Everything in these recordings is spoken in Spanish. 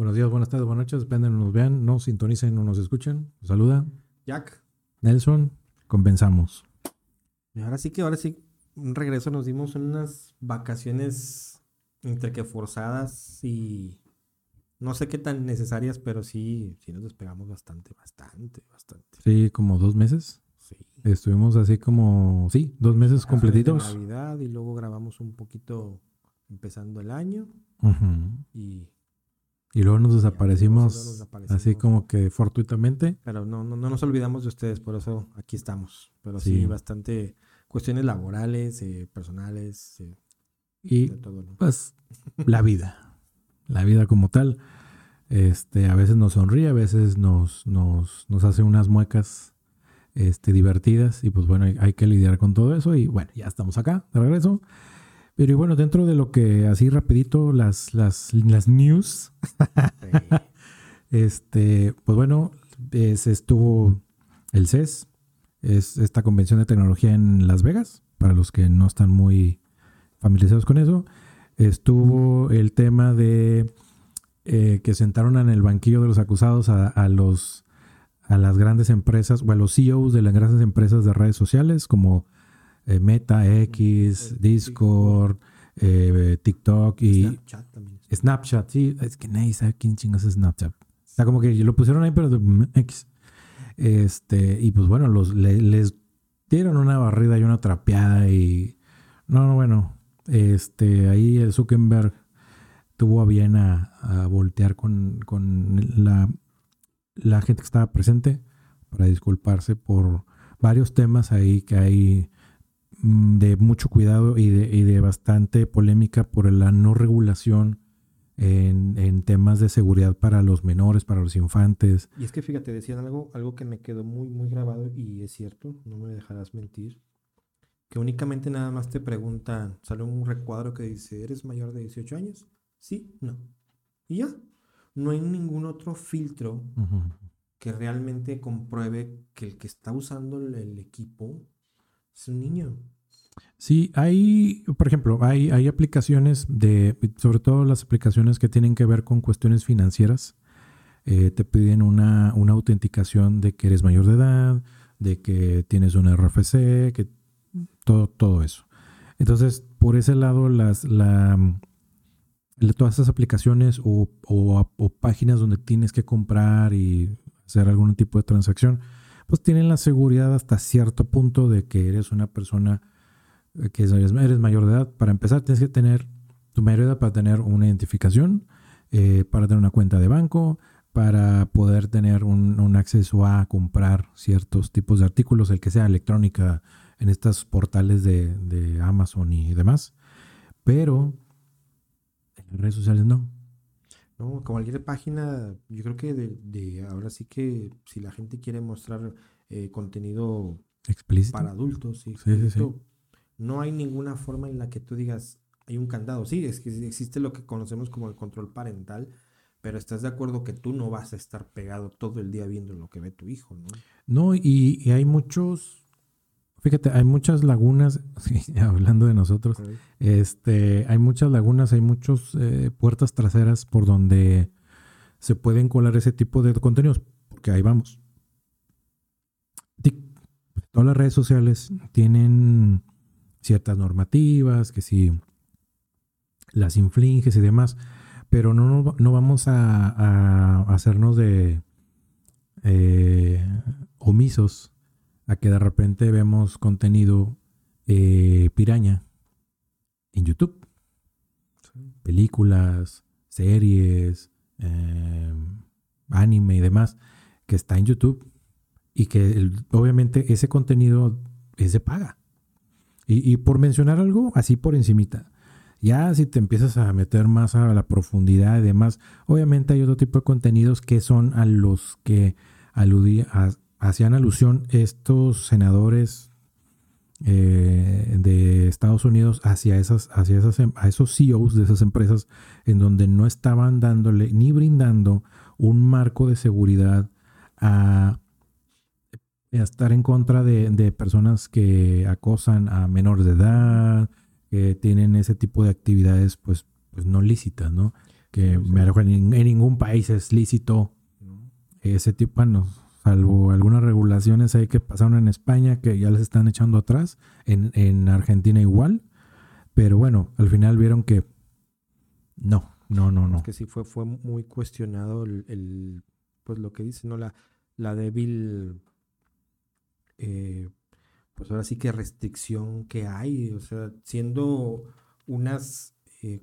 Buenos días, buenas tardes, buenas noches, depende de nos vean, nos sintonicen o nos escuchen. Saluda. Jack. Nelson, compensamos. Y ahora sí que, ahora sí, un regreso nos dimos unas vacaciones entre que forzadas y no sé qué tan necesarias, pero sí, sí nos despegamos bastante, bastante, bastante. Sí, como dos meses. Sí. Estuvimos así como, sí, dos meses completitos. Navidad y luego grabamos un poquito empezando el año Ujú. y Y luego nos luego desaparecimos, nos desaparecimos. así como que fortuitamente. Pero no, no, no nos olvidamos de ustedes, por eso aquí estamos. Pero sí, Sí. bastante cuestiones laborales, eh, personales, eh, Y de todo. ¿no? pues la vida, la vida como tal, este, a veces nos sonríe, a veces nos, nos, nos hace unas muecas este, divertidas y pues bueno, hay, hay que lidiar con todo eso y bueno, ya estamos acá, de regreso. Pero y bueno, dentro de lo que así rapidito, las, las, las news, Sí. este, pues bueno, se estuvo el CES, es esta convención de tecnología en Las Vegas, para los que no están muy familiarizados con eso. Estuvo el tema de eh, que sentaron en el banquillo de los acusados a, a los a las grandes empresas o a los CEOs de las grandes empresas de redes sociales como eh, Meta, X, Discord, eh, TikTok y Snapchat también. Snapchat, sí, es que nadie sabe quién chingas es Snapchat. O sea, como que lo pusieron ahí, pero de mm, X. Este, y pues bueno, los, le- les dieron una barrida y una trapeada y. No, no, bueno. Este, ahí el Zuckerberg tuvo a bien a, a voltear con, con la, la gente que estaba presente para disculparse por varios temas ahí que hay de mucho cuidado y de, y de bastante polémica por la no regulación en, en temas de seguridad para los menores, para los infantes. Y es que fíjate, decían algo, algo que me quedó muy, muy grabado y es cierto, no me dejarás mentir, que únicamente nada más te preguntan, sale un recuadro que dice, ¿eres mayor de 18 años? Sí, no. Y ya, no hay ningún otro filtro que realmente compruebe que el que está usando el, el equipo es un niño. Sí, hay, por ejemplo, hay, hay aplicaciones de, sobre todo las aplicaciones que tienen que ver con cuestiones financieras. Eh, te piden una, una autenticación de que eres mayor de edad, de que tienes un RFC, que todo, todo eso. Entonces, por ese lado, las, la, todas esas aplicaciones o- o páginas donde tienes que comprar y hacer algún tipo de transacción, pues tienen la seguridad hasta cierto punto de que eres una persona eh, que eres, mayor de edad. Para empezar, tienes que tener tu mayor edad para tener una identificación, eh, para tener una cuenta de banco, para poder tener un, acceso a comprar ciertos tipos de artículos, el que sea electrónica, en estos portales de, de Amazon y demás. Pero en redes sociales no. No, cualquier página, yo creo que de, de ahora sí que si la gente quiere mostrar eh, contenido Explícito. para adultos, sí, Sí, sí, sí. explícito, no hay ninguna forma en la que tú digas, hay un candado. Sí, es que existe lo que conocemos como el control parental, pero estás de acuerdo que tú no vas a estar pegado todo el día viendo lo que ve tu hijo, ¿no? No, y, y hay muchos, fíjate, hay muchas lagunas, sí, hablando de nosotros, Este, hay muchas lagunas, hay muchas puertas traseras por donde se pueden colar ese tipo de contenidos, porque ahí vamos. Todas las redes sociales tienen ciertas normativas, que si las infringes y demás, pero no, no vamos a, a hacernos de eh, omisos a que de repente vemos contenido eh, piraña en YouTube. Películas, series, eh, anime y demás, que está en YouTube. Y que el- obviamente ese contenido es de paga. Y, y por mencionar algo, así por encimita. Ya si te empiezas a meter más a la profundidad y demás, obviamente hay otro tipo de contenidos que son a los que aludí, a- hacían alusión estos senadores eh, de Estados Unidos hacia esas, hacia esas, em- a esos CEOs de esas empresas en donde no estaban dándole ni brindando un marco de seguridad a, a estar en contra de, de personas que acosan a menores de edad, que tienen ese tipo de actividades pues, pues no lícitas, ¿no? que me en, en ningún país es lícito ese tipo, bueno, salvo algunas regulaciones ahí que pasaron en España que ya les están echando atrás, en, en Argentina igual, pero bueno, al final vieron que no, no, no, no. Es que sí fue, fue muy cuestionado el, pues lo que dice, ¿no? La, la débil, eh, pues ahora sí que restricción que hay, o sea, siendo unas eh,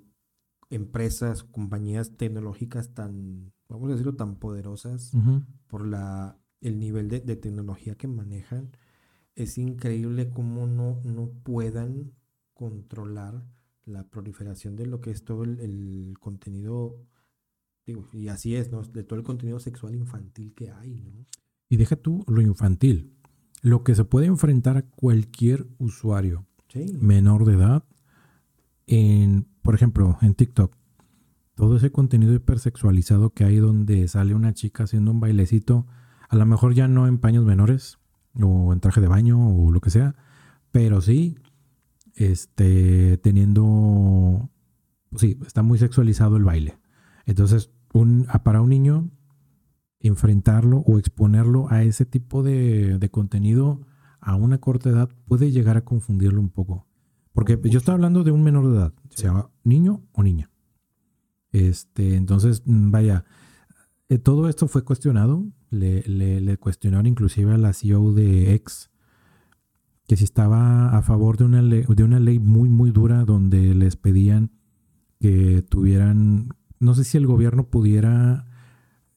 empresas, compañías tecnológicas tan, vamos a decirlo, tan poderosas por la, el nivel de, tecnología que manejan, es increíble cómo no, no puedan controlar la proliferación de lo que es todo el, contenido, digo, y así es, ¿no? De todo el contenido sexual infantil que hay, ¿no? Y deja tú lo infantil, lo que se puede enfrentar a cualquier usuario menor de edad, en, por ejemplo, en TikTok, todo ese contenido hipersexualizado que hay donde sale una chica haciendo un bailecito, a lo mejor ya no en paños menores o en traje de baño o lo que sea, pero sí este, teniendo, pues sí, está muy sexualizado el baile. Entonces, un, para un niño, enfrentarlo o exponerlo a ese tipo de, contenido a una corta edad puede llegar a confundirlo un poco. Porque yo estoy hablando de un menor de edad, sea niño o niña. Este, entonces, mm, vaya, eh, todo esto fue cuestionado. Le, cuestionaron inclusive a la CEO de X que si estaba a favor de una, ley, de una ley muy, muy dura donde les pedían que tuvieran, no sé si el gobierno pudiera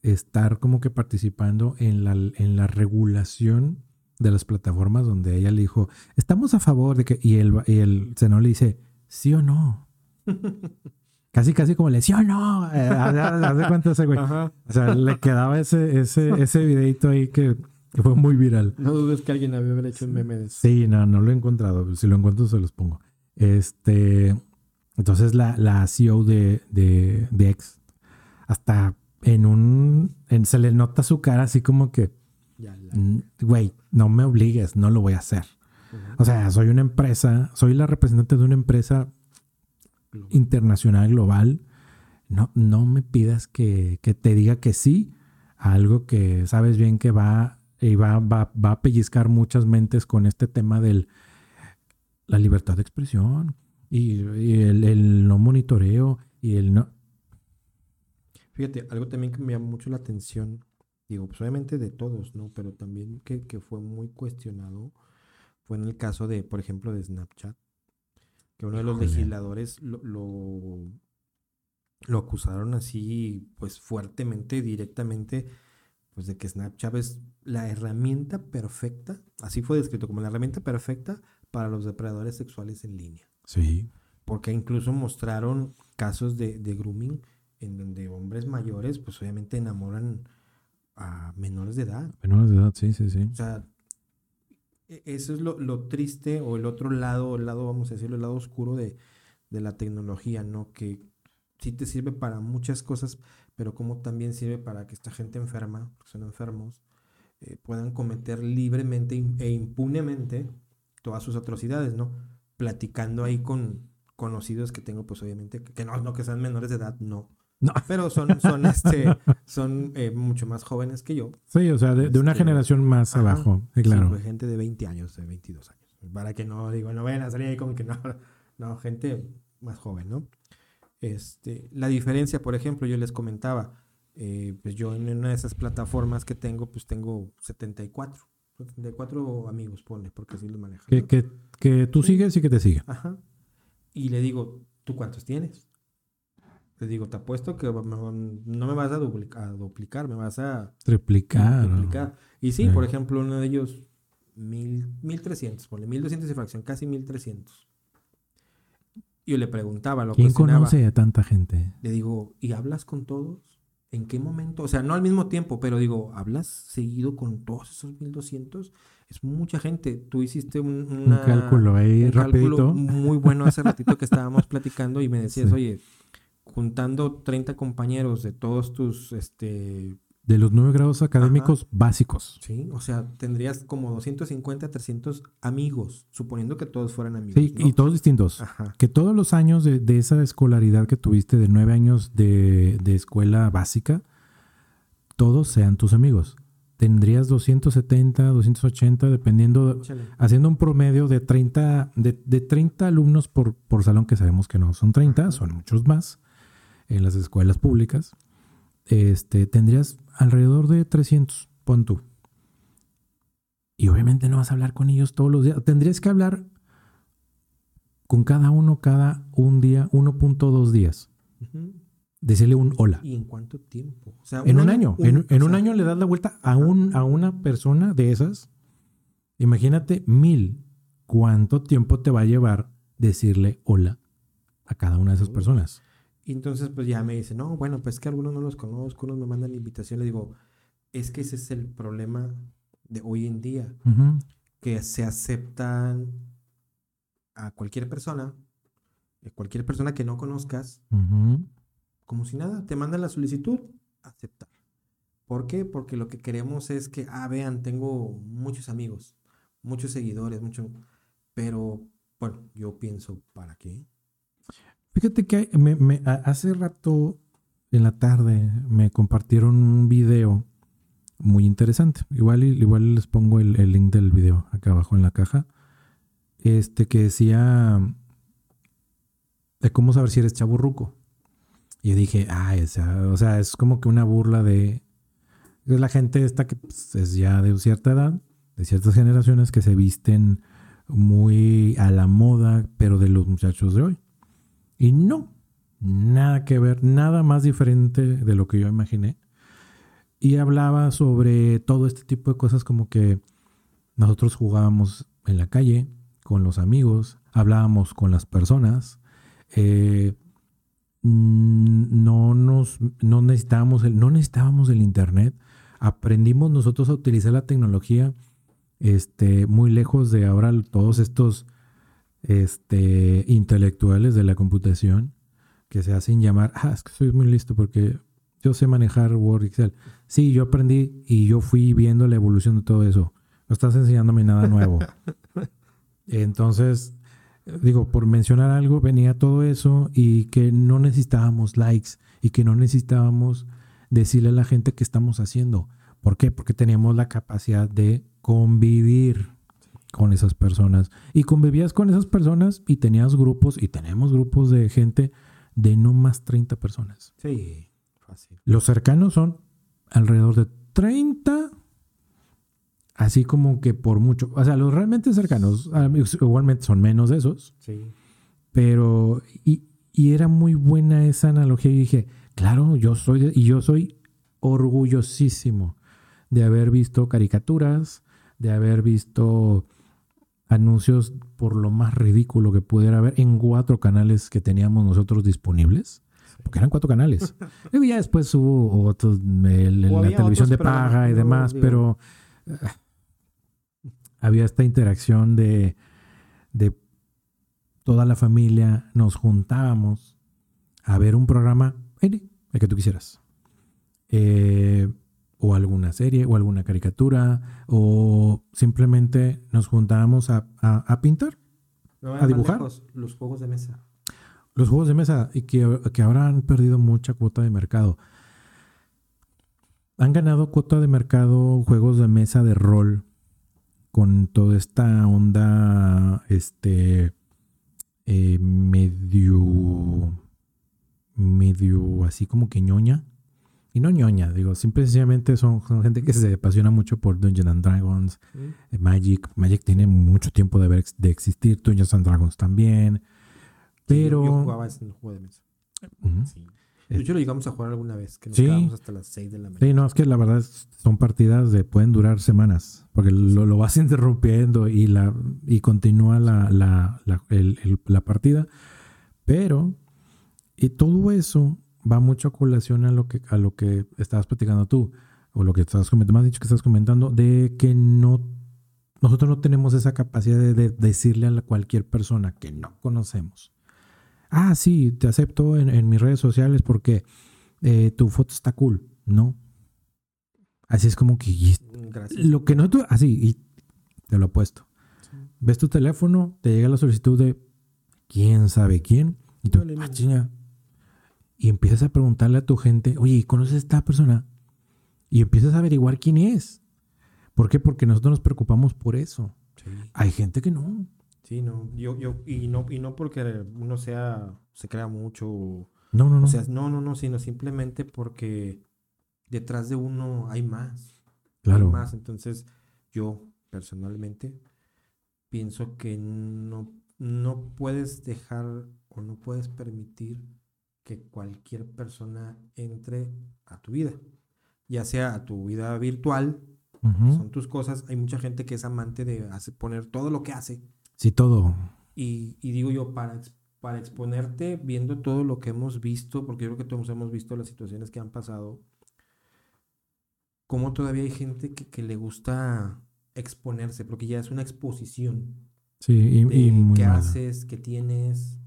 estar como que participando en la, en la regulación de las plataformas donde ella le dijo, estamos a favor de que, y el, y el senador le dice, sí o no. casi, casi como le, sí o no. Eh, haz de cuenta ese güey. O sea, le quedaba ese, ese, ese videito ahí que que fue muy viral. No dudes que alguien había hecho un meme de eso. Sí, no, no lo he encontrado. Si lo encuentro, se los pongo. Este. Entonces, la, la CEO de, de, de X, hasta en un. En, se le nota su cara así como que. Güey, no me obligues, no lo voy a hacer. O sea, soy una empresa, soy la representante de una empresa internacional, global. No, no me pidas que, que te diga que sí a algo que sabes bien que va y va, va, va a pellizcar muchas mentes con este tema de la libertad de expresión y, el, no monitoreo y el no... Fíjate, algo también que me llama mucho la atención, digo, pues obviamente de todos, ¿no? Pero también que, fue muy cuestionado fue en el caso de, por ejemplo, de Snapchat, que uno de los legisladores lo, lo, lo acusaron así, pues fuertemente, directamente, pues de que Snapchat es la herramienta perfecta, así fue descrito como la herramienta perfecta para los depredadores sexuales en línea. Sí. Porque incluso mostraron casos de, grooming en donde hombres mayores, pues obviamente enamoran a menores de edad. Menores de edad, sí, sí, sí. O sea, eso es lo, triste o el otro lado, el lado, vamos a decirlo, el lado oscuro de, de la tecnología, ¿no? Que sí te sirve para muchas cosas, pero como también sirve para que esta gente enferma, porque son enfermos, eh, puedan cometer libremente e impunemente todas sus atrocidades, ¿no? Platicando ahí con conocidos que tengo, pues obviamente, que no, no que sean menores de edad, no. No. Pero son, son, este, son eh, mucho más jóvenes que yo. Sí, o sea, de, una este, generación más abajo, claro. Pues, gente de 20 años, de 22 años. Para que no digo, no vayan a salir ahí como que no, no, gente más joven, ¿no? Este, la diferencia, por ejemplo, yo les comentaba, eh, pues yo en una de esas plataformas que tengo, pues tengo 74. 74 amigos, pone, porque así lo manejan. Que, que, tú sigues y que te siga. Ajá. Y le digo, ¿tú cuántos tienes? Le digo, te apuesto que no me vas a duplicar, duplicar me vas a... Triplicar. Y sí, por ejemplo, uno de ellos, mil, 1300, ponle 1200 y fracción, casi 1300. Yo le preguntaba, lo ¿Quién conoce a tanta gente? Le digo, ¿y hablas con todos? ¿En qué momento? O sea, no al mismo tiempo, pero digo, ¿hablas seguido con todos esos 1200? Es mucha gente. Tú hiciste un, cálculo ahí un Cálculo muy bueno hace ratito que estábamos platicando y me decías, oye, juntando 30 compañeros de todos tus, este... de los nueve grados académicos básicos. Sí, o sea, tendrías como 250, 300 amigos, suponiendo que todos fueran amigos. Sí, y todos distintos. Que todos los años de, esa escolaridad que tuviste, de nueve años de, escuela básica, todos sean tus amigos. Tendrías 270, 280, dependiendo, haciendo un promedio de 30, de, 30 alumnos por, por salón, que sabemos que no son 30, son muchos más en las escuelas públicas este, tendrías alrededor de 300, pon tú. Y obviamente no vas a hablar con ellos todos los días. Tendrías que hablar con cada uno cada un día, 1.2 días. Decirle un hola. ¿Y en cuánto tiempo? en un año. en, un año le das la vuelta a, un, a una persona de esas. Imagínate mil. ¿Cuánto tiempo te va a llevar decirle hola a cada una de esas personas? Y entonces pues ya me dice, no, bueno, pues que algunos no los conozco, unos me mandan invitación, le digo, es que ese es el problema de hoy en día, que se aceptan a cualquier persona, eh, cualquier persona que no conozcas, como si nada, te mandan la solicitud, aceptar. ¿Por qué? Porque lo que queremos es que, ah, vean, tengo muchos amigos, muchos seguidores, mucho, pero bueno, yo pienso, ¿para qué? Fíjate que me, hace rato en la tarde me compartieron un video muy interesante. Igual, igual les pongo el, link del video acá abajo en la caja. Este que decía de cómo saber si eres chaburruco. Y dije, ah, o sea, es como que una burla de, la gente esta que pues, es ya de cierta edad, de ciertas generaciones que se visten muy a la moda, pero de los muchachos de hoy. Y no, nada que ver, nada más diferente de lo que yo imaginé. Y hablaba sobre todo este tipo de cosas como que nosotros jugábamos en la calle con los amigos, hablábamos con las personas, eh, no nos no necesitábamos el, no necesitábamos el internet, aprendimos nosotros a utilizar la tecnología este, muy lejos de ahora todos estos este, intelectuales de la computación que se hacen llamar, ah, es que soy muy listo porque yo sé manejar Word, Excel. Sí, yo aprendí y yo fui viendo la evolución de todo eso. No estás enseñándome nada nuevo. Entonces, digo, por mencionar algo, venía todo eso y que no necesitábamos likes y que no necesitábamos decirle a la gente qué estamos haciendo. ¿Por qué? Porque teníamos la capacidad de convivir con esas personas. Y convivías con esas personas y tenías grupos, y tenemos grupos de gente de no más 30 personas. Sí, fácil. Los cercanos son alrededor de 30, así como que por mucho. O sea, los realmente cercanos igualmente son menos de esos. Sí. Pero, y, y era muy buena esa analogía. Y dije, claro, yo soy, y yo soy orgullosísimo de haber visto caricaturas, de haber visto anuncios por lo más ridículo que pudiera haber en cuatro canales que teníamos nosotros disponibles. Porque eran cuatro canales. y ya después hubo otros, la televisión de paga y demás, pero eh, había esta interacción de, de toda la familia, nos juntábamos a ver un programa, el que tú quisieras. Eh, o alguna serie o alguna caricatura o simplemente nos juntábamos a, pintar, a dibujar. los juegos de mesa. Los juegos de mesa y que, que ahora han perdido mucha cuota de mercado. Han ganado cuota de mercado juegos de mesa de rol con toda esta onda este eh, medio medio así como que ñoña y no ñoña, digo, simplemente son, son gente que se apasiona mucho por Dungeons and Dragons, eh, Magic. Magic tiene mucho tiempo de, ver, de existir, Dungeons and Dragons también. Pero. yo, jugaba en el juego de mesa. sí. De hecho, lo llegamos a jugar alguna vez, que nos quedamos hasta las 6 de la mañana. Sí, no, es que la verdad son partidas de pueden durar semanas, porque lo, lo vas interrumpiendo y la y continúa la, la, la, la partida. Pero, y todo eso va mucho a colación a lo que, a lo que estabas platicando tú, o lo que estabas comentando, más dicho que estás comentando, de que no, nosotros no tenemos esa capacidad de, decirle a cualquier persona que no conocemos. Ah, sí, te acepto en, mis redes sociales porque eh, tu foto está cool. No. Así es como que y Gracias. lo que no tú, así, y te lo he puesto. Ves tu teléfono, te llega la solicitud de quién sabe quién, y tú, ah. Y empiezas a preguntarle a tu gente, oye, ¿conoces a esta persona? Y empiezas a averiguar quién es. ¿Por qué? Porque nosotros nos preocupamos por eso. Sí. Hay gente que no. Sí, no, yo, yo, y no, y no porque uno sea, se crea mucho, No, no, no. o sea, no, no, no, sino simplemente porque detrás de uno hay más, hay claro. más. Entonces, yo personalmente pienso que no, no puedes dejar o no puedes permitir que cualquier persona entre a tu vida, ya sea a tu vida virtual, Ujú. son tus cosas. Hay mucha gente que es amante de poner todo lo que hace. Sí, todo. Y, y digo yo, para, para exponerte, viendo todo lo que hemos visto, porque yo creo que todos hemos visto las situaciones que han pasado, cómo todavía hay gente que, que le gusta exponerse, porque ya es una exposición Sí, y, de y muy qué mala. haces, qué tienes,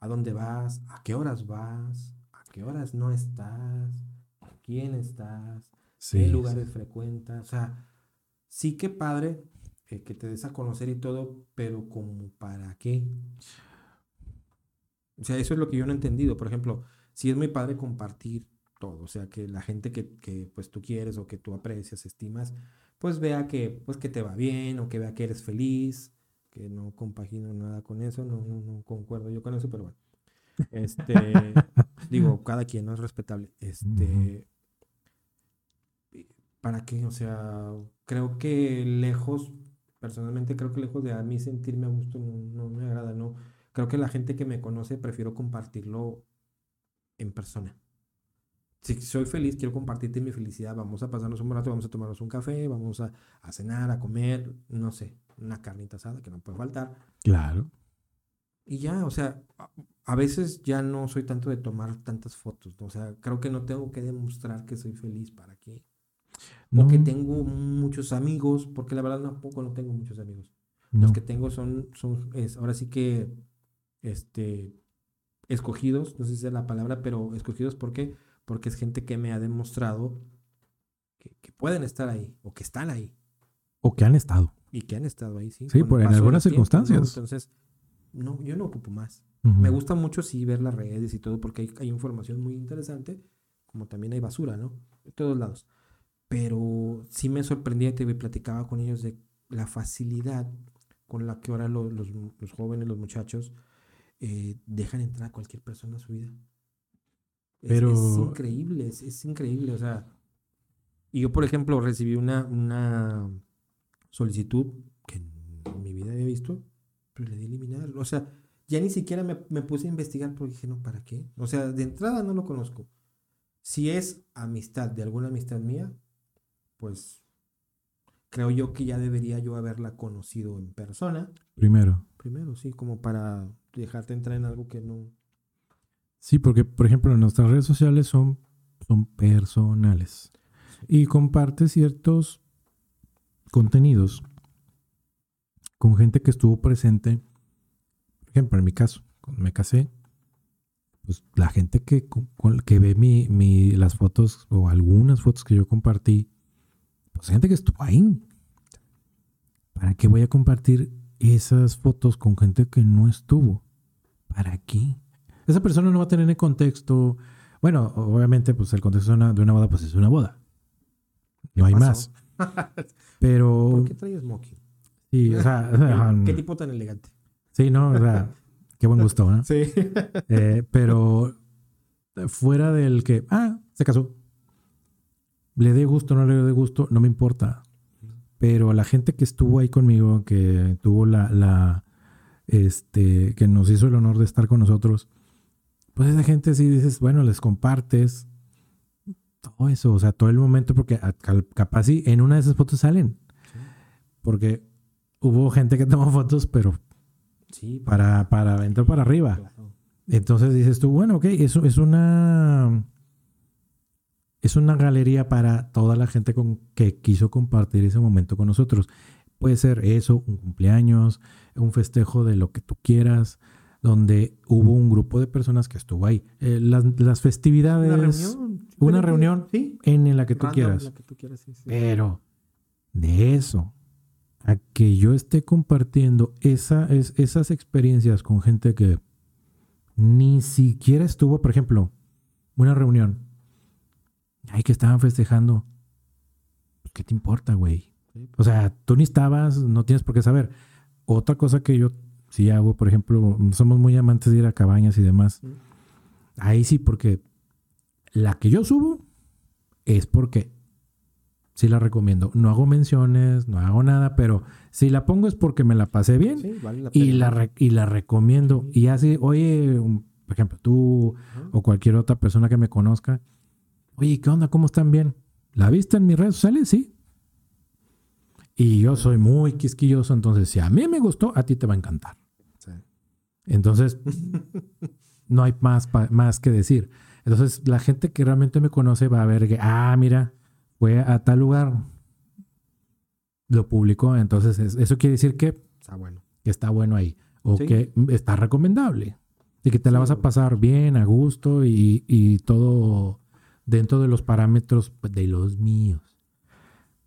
a dónde vas, a qué horas vas, a qué horas no estás, con quién estás, Sí, qué sí. lugares frecuentas. O sea, sí que padre eh, que te des a conocer y todo, pero como para qué. O sea, eso es lo que yo no he entendido. Por ejemplo, sí es muy padre compartir todo. O sea, que la gente que, que, pues tú quieres o que tú aprecias, estimas, pues vea que, pues, que te va bien o que vea que eres feliz, que no compagino nada con eso, no, no, no concuerdo yo con eso, pero bueno. Este, digo, cada quien no es respetable. Este, ¿para qué? O sea, creo que lejos, personalmente creo que lejos de a mí sentirme a gusto no, no me agrada, no. Creo que la gente que me conoce prefiero compartirlo en persona. Si soy feliz, quiero compartirte mi felicidad. Vamos a pasarnos un rato, vamos a tomarnos un café, vamos a, a cenar, a comer, no sé, una carnita asada que no puede faltar. Claro. Y ya, o sea, a, veces ya no soy tanto de tomar tantas fotos, ¿no? O sea, creo que no tengo que demostrar que soy feliz para qué. O No, que tengo muchos amigos, porque la verdad tampoco no tengo muchos amigos. no. Los que tengo son, son es, ahora sí que, este, escogidos, no sé si es la palabra, pero escogidos, ¿por qué? Porque es gente que me ha demostrado que, que pueden estar ahí, o que están ahí, O que han estado. y que han estado ahí, ¿sí? Sí, por- en algunas tiempo, ¿no? circunstancias. Entonces, no, yo no ocupo más. Ujú. Me gusta mucho sí ver las redes y todo porque hay, hay información muy interesante, como también hay basura, ¿no? De todos lados. Pero sí me sorprendía te platicaba con ellos de la facilidad con la que ahora lo- los, los jóvenes, los muchachos, eh, dejan entrar a cualquier persona a su vida. Es, Pero- es increíble, es, es increíble, o sea. Y yo, por ejemplo, recibí una, una solicitud que en mi vida había visto, pero le di a eliminar. O sea, ya ni siquiera me, me puse a investigar porque dije, no, ¿para qué? O sea, de entrada no lo conozco. Si es amistad de alguna amistad mía, pues creo yo que ya debería yo haberla conocido en persona. Primero. Primero, sí, como para dejarte entrar en algo que no... Sí, porque, por ejemplo, nuestras redes sociales son, son personales. Y comparte ciertos contenidos con gente que estuvo presente. Por ejemplo, en mi caso, cuando me casé, pues la gente que, que ve mi, mi- las fotos o algunas fotos que yo compartí, pues gente que estuvo ahí. ¿Para qué voy a compartir esas fotos con gente que no estuvo? ¿Para qué? Esa persona no va a tener el contexto. Bueno, obviamente, pues el contexto de una, de una boda, pues es una boda. No hay pasó? más. Pero ¿Por qué traes smoking? sí, o sea, sea, ¿Qué tipo tan elegante? sí, no, o sea, qué buen gusto, ¿no? Sí. Eh, pero fuera del que, ah, se casó. Le dé gusto, no le dé gusto, no me importa. Pero la gente que estuvo ahí conmigo, que tuvo la, la, este, que nos hizo el honor de estar con nosotros, pues esa gente sí dices, bueno, les compartes todo eso, o sea, todo el momento, porque a- capaz sí, en una de esas fotos salen. Porque hubo gente que tomó fotos, pero Sí, para, para entrar para arriba. claro. Entonces dices tú, bueno, ok, eso es una. Es una galería para toda la gente con, que quiso compartir ese momento con nosotros. Puede ser eso, un cumpleaños, un festejo de lo que tú quieras, donde hubo un grupo de personas que estuvo ahí. Eh, las, las festividades, Una reunión. una reunión Sí. en la que tú Random, quieras. la que tú quieras, sí, sí. Pero de eso a que yo esté compartiendo esa, es, esas experiencias con gente que ni siquiera estuvo, por ejemplo, una reunión. Ay, que estaban festejando. Pues, ¿Qué te importa, güey? Sí, O sea, tú ni estabas, no tienes por qué saber. Otra cosa que yo sí hago, por ejemplo, somos muy amantes de ir a cabañas y demás. Mm. Ahí sí, porque la que yo subo es porque sí la recomiendo. No hago menciones, no hago nada, pero si la pongo es porque me la pasé bien Sí, vale la y, la re- y la recomiendo. Y así, oye, un- por ejemplo, tú o cualquier otra persona que me conozca, oye, ¿qué onda? ¿Cómo están bien? ¿La viste en mis redes sociales? Sí. Y yo soy muy quisquilloso, entonces si a mí me gustó, a ti te va a encantar. Sí. Entonces, no hay más, más que decir. Entonces, la gente que realmente me conoce va a ver que, ah, mira, fue a tal lugar, lo publicó, entonces es- eso quiere decir que, Está bueno. que está bueno ahí o Sí. que está recomendable y que te la Sí, vas a pasar bien, a gusto y, y todo dentro de los parámetros pues, de los míos.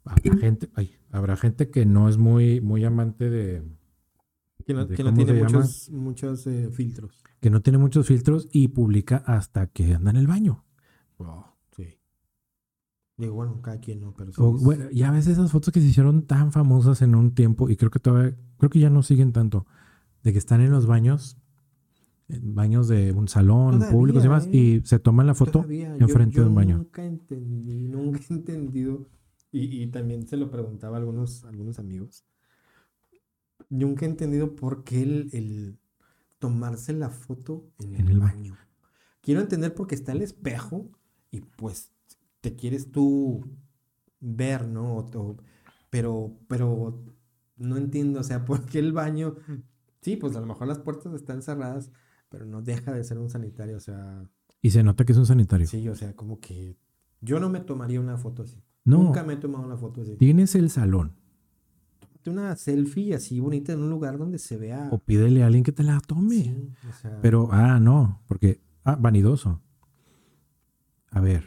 Habrá gente, ay, habrá gente que no es muy, muy amante de, Que no, ¿De que no tiene muchos, muchos eh, filtros. que no tiene muchos filtros y publica hasta que anda en el baño. sí. Digo, bueno, cada quien no, pero. O, bueno, ya ves esas fotos que se hicieron tan famosas en un tiempo y creo que todavía, creo que ya no siguen tanto, de que están en los baños, en baños de un salón Todavía, público y demás, ¿eh? y se toman la foto Todavía, yo- enfrente yo de un baño. Nunca entendí, nunca he entendido. Y, y también se lo preguntaba a algunos, algunos amigos. Nunca he entendido por qué el, el tomarse la foto en, En el el ba- baño. Quiero entender porque está el espejo y pues te quieres tú ver, ¿no? O- o- pero, pero no entiendo, o sea, ¿por qué el baño? Sí, pues a lo mejor las puertas están cerradas, pero no deja de ser un sanitario, o sea, Y se nota que es un sanitario. Sí, o sea, como que yo no me tomaría una foto así. No, Nunca me he tomado una foto así. tienes el salón Tómate Una selfie así bonita en un lugar donde se vea. o pídele a alguien que te la tome. Sí, o sea, Pero, ah, no, porque, ah, vanidoso. A ver,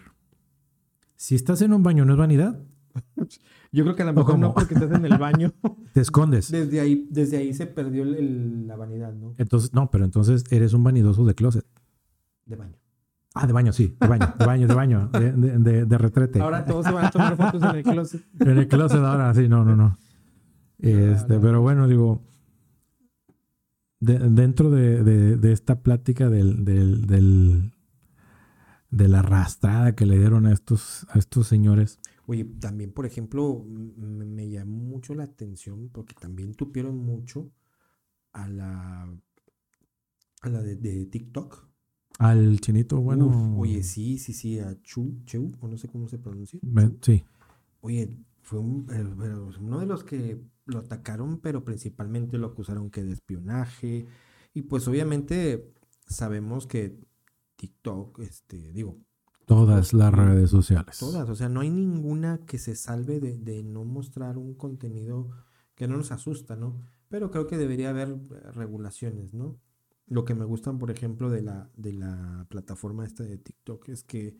si estás en un baño, ¿no es vanidad? yo creo que a lo ¿o mejor no porque estás en el baño. Te escondes. desde ahí, desde ahí se perdió el- el- la vanidad, ¿no? Entonces, no, pero entonces eres un vanidoso de closet. De baño. Ah, de baño, sí, de baño, de baño, de baño, de, de- de- de retrete. Ahora todos se van a tomar fotos en el closet. En el closet ahora, sí, no, no, no. Este, no. pero bueno, digo, de- dentro de, de- de esta plática del, del, del- de la arrastrada que le dieron a estos, a estos señores, Oye, también, por ejemplo, m- me llamó mucho la atención porque también tupieron mucho a la, a la de, de TikTok. Al chinito, bueno, Uf, oye, sí, sí, sí, a Chu, Chu, o no sé cómo se pronuncia. sí, Oye, fue un- eh, pero uno de los que lo atacaron, pero principalmente lo acusaron que de espionaje. Y pues obviamente sabemos que TikTok, este, digo, todas las redes sociales. todas, o sea, no hay ninguna que se salve de, de no mostrar un contenido que no nos asusta, ¿no? Pero creo que debería haber eh, regulaciones, ¿no? Lo que me gustan, por ejemplo, de la, de la plataforma esta de TikTok es que,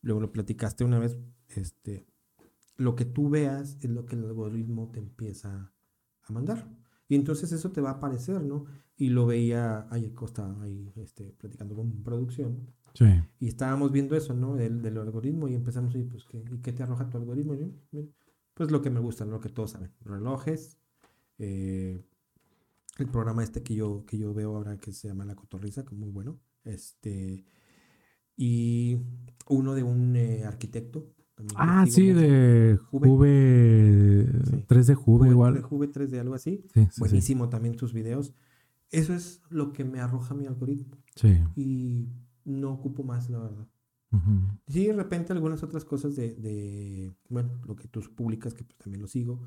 luego lo platicaste una vez, este, lo que tú veas es lo que el algoritmo te empieza a mandar. Y entonces eso te va a aparecer, ¿no? Y lo veía ayer Costa ahí este, platicando con producción. Sí. Y estábamos viendo eso, ¿no? Del, del algoritmo y empezamos a decir, pues, ¿qué, ¿y qué te arroja tu algoritmo? Y yo, "Mira, Pues lo que me gusta, lo que todos saben. Relojes, eh, el programa este que yo, que yo veo ahora que se llama La Cotorriza, que es muy bueno. Este, y uno de un eh, arquitecto. Ah, sí, mucho. de Juve. Juve, Sí. 3 de Juve Juve- igual. Juve 3 de algo así. Sí, sí. Buenísimo también tus videos. Eso es lo que me arroja mi algoritmo. Sí. Y no ocupo más, la verdad. Ujú. Sí, de repente algunas otras cosas de, de, bueno, lo que tú publicas, que pues también lo sigo,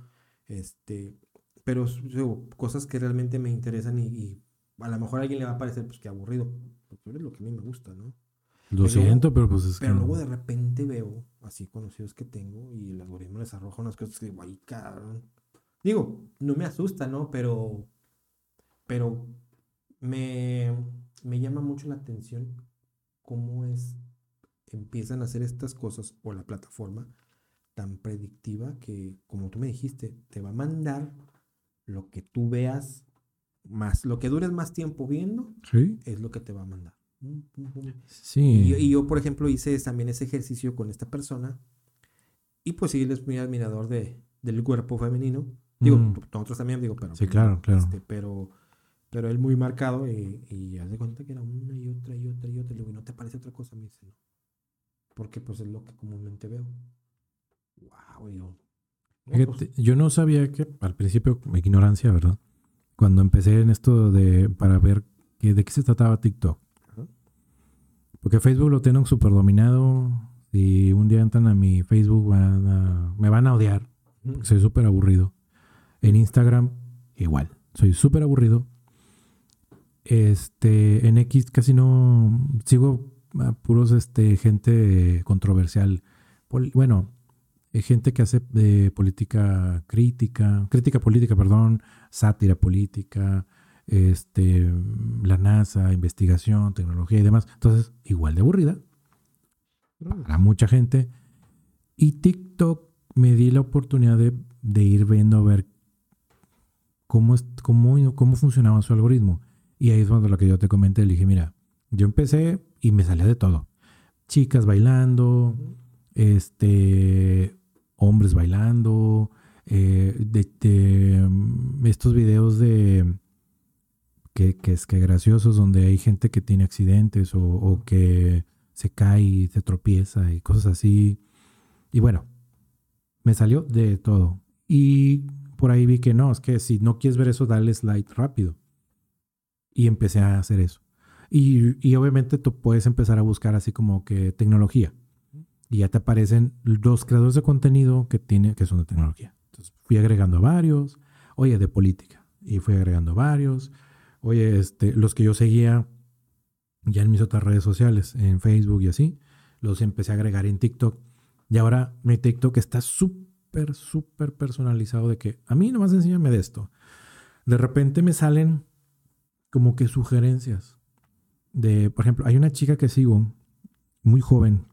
este, pero digo, cosas que realmente me interesan y, y a lo mejor a alguien le va a parecer, pues, que aburrido, pero es lo que a mí me gusta, ¿no? Lo Pero- siento, pero pues es Pero que... luego de repente veo, así conocidos que tengo, y el algoritmo les arroja unas cosas que digo, ay, cabrón. Digo, no me asusta, ¿no? Pero, pero me, me llama mucho la atención cómo es, empiezan a hacer estas cosas o la plataforma tan predictiva que, como tú me dijiste, te va a mandar lo que tú veas más, lo que dures más tiempo viendo, Sí. es lo que te va a mandar. Sí. Y, yo- y yo, por ejemplo, hice también ese ejercicio con esta persona. Y pues sí, él es muy admirador de, del cuerpo femenino. Digo, Mm. nosotros también, digo, pero. Sí, claro, claro. este, pero, pero él muy marcado y, y haz de cuenta que era una y otra y otra y otra. Y le digo, ¿y no te parece otra cosa? Me dice, no. Porque pues es lo que comúnmente veo. Wow, yo. Pues, Fíjate, yo no sabía que al principio, mi ignorancia, ¿verdad? Cuando empecé en esto de para ver que, de qué se trataba TikTok. Ajá. Porque Facebook lo tienen súper dominado. Si un día entran a mi Facebook, van a- me van a odiar. Soy súper aburrido. En Instagram, igual. Soy súper aburrido. Este, en X casi no sigo a puros este, gente controversial. Pol- bueno, gente que hace eh, política crítica, crítica política, perdón, sátira política, este, la NASA, investigación, tecnología y demás. Entonces, igual de aburrida para mucha gente. Y TikTok me di la oportunidad de, de ir viendo a ver cómo, es, cómo, cómo funcionaba su algoritmo. Y ahí es cuando lo que yo te comenté, le dije, mira, yo empecé y me salía de todo. Chicas bailando, este, hombres bailando, eh, de, de, mm, estos videos de que, que es que graciosos donde hay gente que tiene accidentes o, o que se cae y se tropieza y cosas así. Y bueno, me salió de todo. Y por ahí vi que no, es que si no quieres ver eso, dale slide rápido. Y empecé a hacer eso. Y, y obviamente tú puedes empezar a buscar así como que tecnología. Y ya te aparecen los creadores de contenido que, tiene, que son de tecnología. Entonces fui agregando varios. Oye, de política. Y fui agregando varios. Oye, este, los que yo seguía ya en mis otras redes sociales, en Facebook y así, los empecé a agregar en TikTok. Y ahora mi TikTok está súper, súper personalizado de que a mí nomás enséñame de esto. De repente me salen como que sugerencias. De, por ejemplo, hay una chica que sigo, muy joven,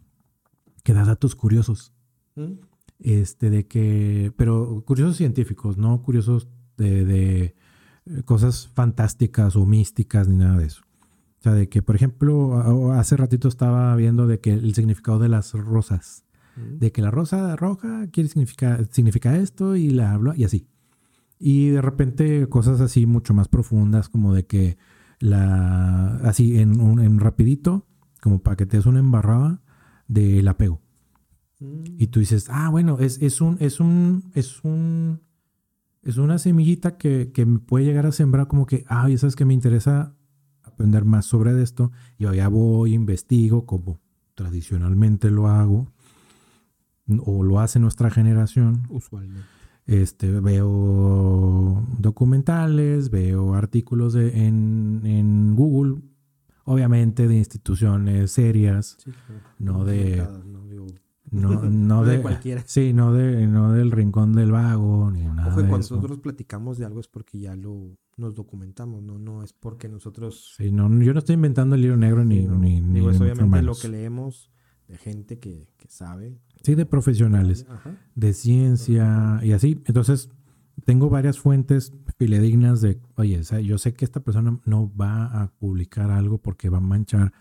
que da datos curiosos. ¿Mm? Este, de que, pero curiosos científicos, no curiosos de, de, eh, cosas fantásticas o místicas ni nada de eso. O sea, de que, por ejemplo, hace ratito estaba viendo de que el significado de las rosas, ¿Mm? de que la rosa roja quiere significar, significa esto y la hablo y así. Y de repente cosas así mucho más profundas, como de que la, así en, un, en rapidito, como para que te des una embarrada del apego. ¿Mm? Y tú dices, ah, bueno, es, es un, es un, es un, es una semillita que, que me puede llegar a sembrar como que, ah, ya sabes que me interesa aprender más sobre esto. Y yo ya voy, investigo, como tradicionalmente lo hago, o lo hace nuestra generación. Usualmente. Este, veo documentales, veo artículos de- en, en Google, obviamente de instituciones serias, Sí, claro. No de- ¿no? Digo, no, no de de, cualquiera. Sí, no, de, no del rincón del vago, ni nada Ojo, de cuando eso. nosotros platicamos de algo es porque ya lo nos documentamos, no, no es porque nosotros Sí, no, yo no estoy inventando el libro negro ni, Sí, no. ni, ni Digo, es obviamente lo que leemos de gente que, que sabe. Sí, de profesionales, Ajá. de ciencia y así. Entonces, tengo varias fuentes fidedignas de, oye, o sea, yo sé que esta persona no va a publicar algo porque va a manchar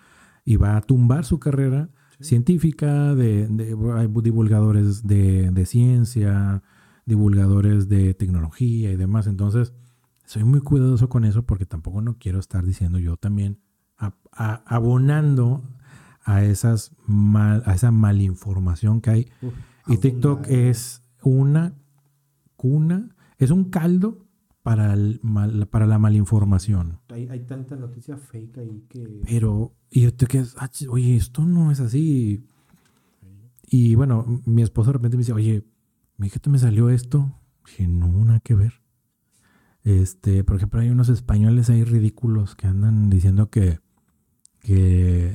y va a tumbar su carrera Sí. científica, de, de- hay divulgadores de, de ciencia, divulgadores de tecnología y demás. Entonces, soy muy cuidadoso con eso porque tampoco no quiero estar diciendo yo también a- a- abonando a esas mal, a esa malinformación que hay. Uf, Y TikTok es una cuna, es un caldo para, el mal- para la malinformación. Hay, hay tanta noticia fake ahí que. Pero, y yo te quedas, "Ah, oye, esto no es así. Y bueno, mi esposa de repente me dice, oye, fíjate, me salió esto. Dije, no, nada que ver. Este, por ejemplo, hay unos españoles ahí ridículos que andan diciendo que, que,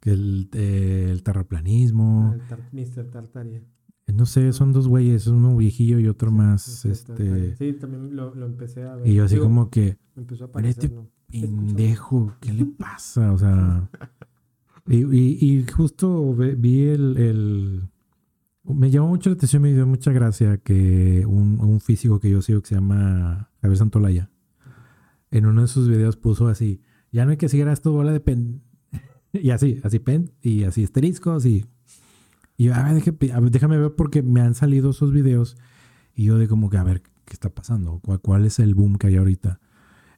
que el, eh, el terraplanismo, El tar- Mr. Tartaria. No sé, son dos güeyes, uno viejillo y otro más, Sí, este... Sí, también lo, lo empecé a ver. Y yo así Digo, como que, me empezó a "Pero este aparecer, ¿no? pendejo, ¿qué le pasa? O sea... Y, y- y justo vi el, el- Me llamó mucho la atención, me dio mucha gracia que un, un físico que yo sigo que se llama Javier Santolaya, en uno de sus videos puso así, ya no hay que seguir a esto bola de pen... y así, así pen, y así asteriscos, y... Y yo, a ver, déjame ver porque me han salido esos videos y yo de como que, a ver, ¿qué está pasando? ¿Cuál, cuál es el boom que hay ahorita?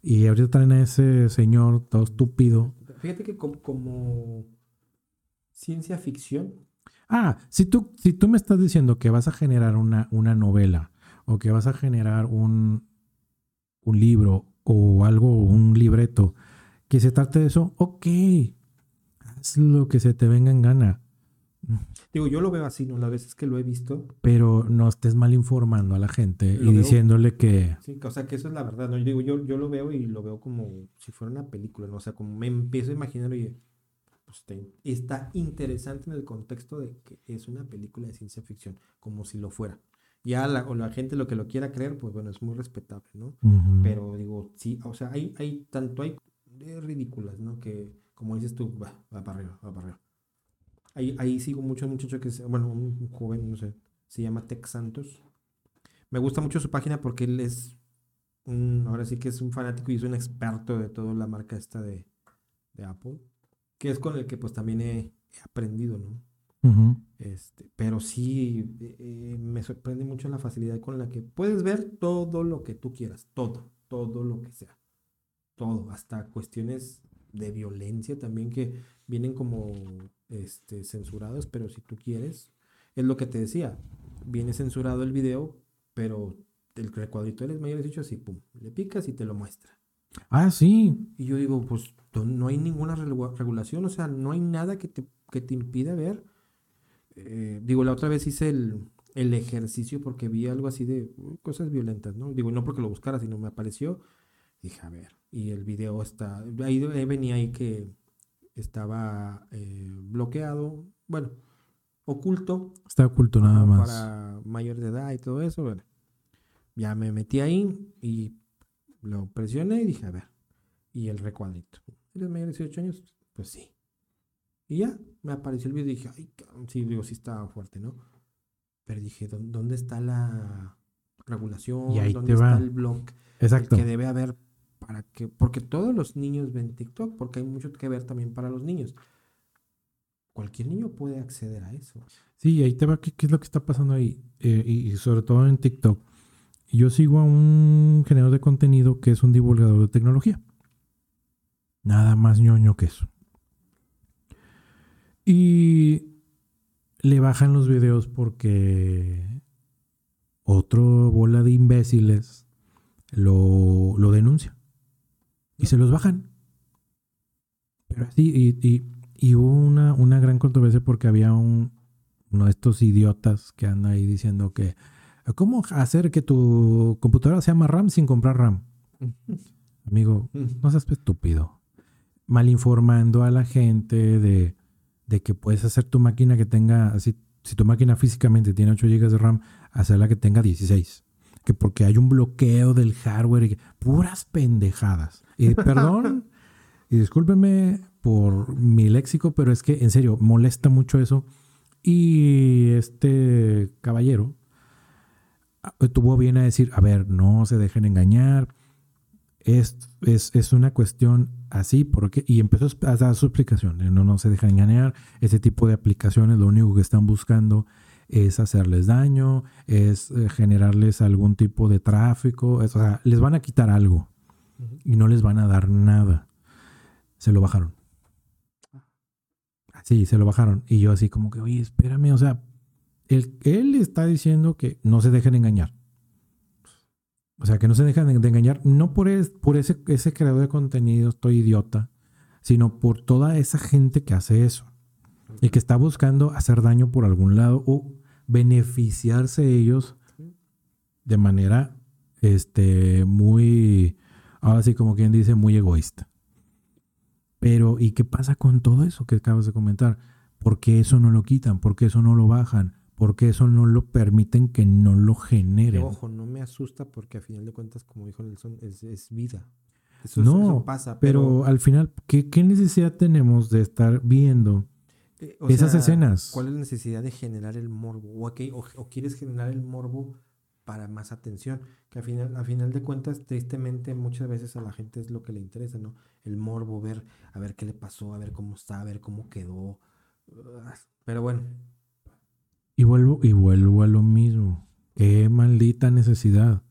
Y ahorita traen a ese señor todo estúpido. Fíjate que como, como ciencia ficción, Ah, si tú, si tú me estás diciendo que vas a generar una, una novela o que vas a generar un, un libro o algo, un libreto, que se trate de eso, ok, haz lo que se te venga en gana, digo, yo lo veo así, ¿no? Las veces que lo he visto, pero no estés mal informando a la gente y veo- diciéndole que... sí, o sea, que eso es la verdad, ¿no? Yo digo, yo, yo lo veo y lo veo como si fuera una película, ¿no? O sea, como me empiezo a imaginar, oye, pues te- está interesante en el contexto de que es una película de ciencia ficción, como si lo fuera. Ya la, o la gente lo que lo quiera creer, pues bueno, es muy respetable, ¿no? Ujú. Pero digo, sí, o sea, hay, hay tanto hay ridículas, ¿no? Que como dices tú, va, va para arriba, va para arriba. Ahí, ahí sigo mucho a un muchacho que, bueno, un joven, no sé, se llama Tex Santos. Me gusta mucho su página porque él es un, ahora sí que es un fanático y es un experto de toda la marca esta de, de Apple, que es con el que pues también he, he aprendido, ¿no? Este, pero sí, eh, eh, me sorprende mucho la facilidad con la que puedes ver todo lo que tú quieras, todo, todo lo que sea, todo, hasta cuestiones de violencia también que vienen como este, censuradas, pero si tú quieres, es lo que te decía, viene censurado el video, pero el recuadrito eres mayor de 18, así, pum, le picas y te lo muestra. Ah, sí. Y yo digo, pues no- hay ninguna regu- regulación, o sea, no hay nada que te, que te impida ver. Eh, digo, la otra vez hice el, el ejercicio porque vi algo así de uh, cosas violentas, ¿no? Digo, no porque lo buscara, sino me apareció. Dije, a ver, y el video está, ahí, ahí venía ahí que estaba eh, bloqueado, bueno, oculto, Está oculto nada más. Para mayor de edad y todo eso, bueno. Ya me metí ahí y lo presioné y dije, a ver. Y el recuadrito. ¿Eres mayor de 18 años? Pues sí. Y ya, me apareció el video y dije, ay, cabrón", sí, digo, sí estaba fuerte, ¿no? Pero dije, "¿Dó- ¿dónde está la regulación? Y ahí ¿Dónde te está el blog? Exacto. El que debe haber para que, porque todos los niños ven TikTok, porque hay mucho que ver también para los niños. Cualquier niño puede acceder a eso. Sí, ahí te va qué, es lo que está pasando ahí. Eh, y, y sobre todo en TikTok. Yo sigo a un generador de contenido que es un divulgador de tecnología. Nada más ñoño que eso. Y le bajan los videos porque otro bola de imbéciles lo, lo denuncia. Y se los bajan. Pero así, y, y- y hubo una, una gran controversia porque había un, uno de estos idiotas que anda ahí diciendo que ¿cómo hacer que tu computadora sea más RAM sin comprar RAM? Amigo, no seas estúpido. Malinformando a la gente de, de que puedes hacer tu máquina que tenga, así, si tu máquina físicamente tiene 8 GB de RAM, hacerla que tenga 16. Que porque hay un bloqueo del hardware y puras pendejadas. Y perdón, y discúlpeme por mi léxico, pero es que en serio, molesta mucho eso. Y este caballero ah, tuvo bien a decir, a ver, no se dejen engañar. Es, es, es una cuestión así, porque, y empezó a dar su explicación. No, no se dejan engañar. Ese tipo de aplicaciones lo único que están buscando es hacerles daño, es eh, generarles algún tipo de tráfico. es- o sea, les van a quitar algo y no les van a dar nada. Se lo bajaron. Sí, se lo bajaron. Y yo así como que, oye, espérame, o sea, él, él está diciendo que no se dejen engañar. O sea, que no se dejen de, de engañar, no por, es- por ese, ese creador de contenido, estoy idiota, sino por toda esa gente que hace eso. Y que está buscando hacer daño por algún lado o beneficiarse ellos de manera este, muy, ahora sí como quien dice, muy egoísta. Pero, ¿y qué pasa con todo eso que acabas de comentar? ¿Por qué eso no lo quitan? ¿Por qué eso no lo bajan? porque eso no lo permiten que no lo generen. ojo, no me asusta porque a final de cuentas, como dijo Nelson, es, es vida. Eso, no, pasa. Pero, al final, ¿qué, ¿qué, necesidad tenemos de estar viendo eh, esas escenas? ¿Cuál es la necesidad de generar el morbo? ¿O, o, quieres generar el morbo para más atención? Que al final, a final de cuentas, tristemente, muchas veces a la gente es lo que le interesa, ¿no? El morbo, ver, a ver qué le pasó, a ver cómo está, a ver cómo quedó. Pero bueno. Y vuelvo, y vuelvo a lo mismo. Qué maldita necesidad.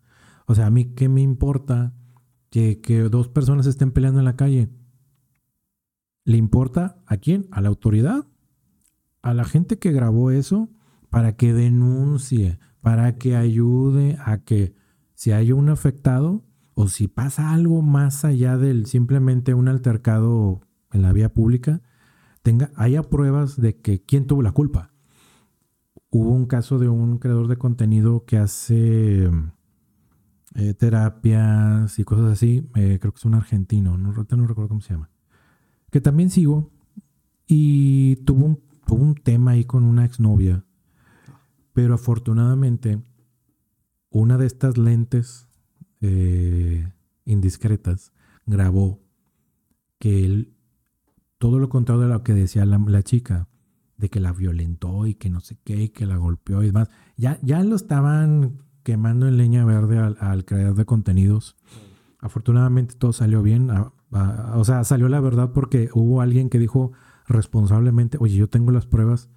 O sea, a mí qué me importa que, dos personas estén peleando en la calle. ¿Le importa a quién? ¿A la autoridad? ¿A la gente que grabó eso? Para que denuncie, para que ayude a que si hay un afectado o si pasa algo más allá del simplemente un altercado en la vía pública, tenga, haya pruebas de que quién tuvo la culpa. Hubo un caso de un creador de contenido que hace eh, terapias y cosas así. Eh, creo que es un argentino, no, no recuerdo cómo se llama. Que también sigo. Y tuvo un, tuvo un tema ahí con una exnovia. Pero afortunadamente, una de estas lentes eh, indiscretas grabó que él, todo lo contrario de lo que decía la, la, chica, de que la violentó y que no sé qué, y que la golpeó y demás, ya, ya lo estaban quemando en leña verde al, creador de contenidos. Afortunadamente todo salió bien. o sea, salió la verdad porque hubo alguien que dijo responsablemente, oye, yo tengo las pruebas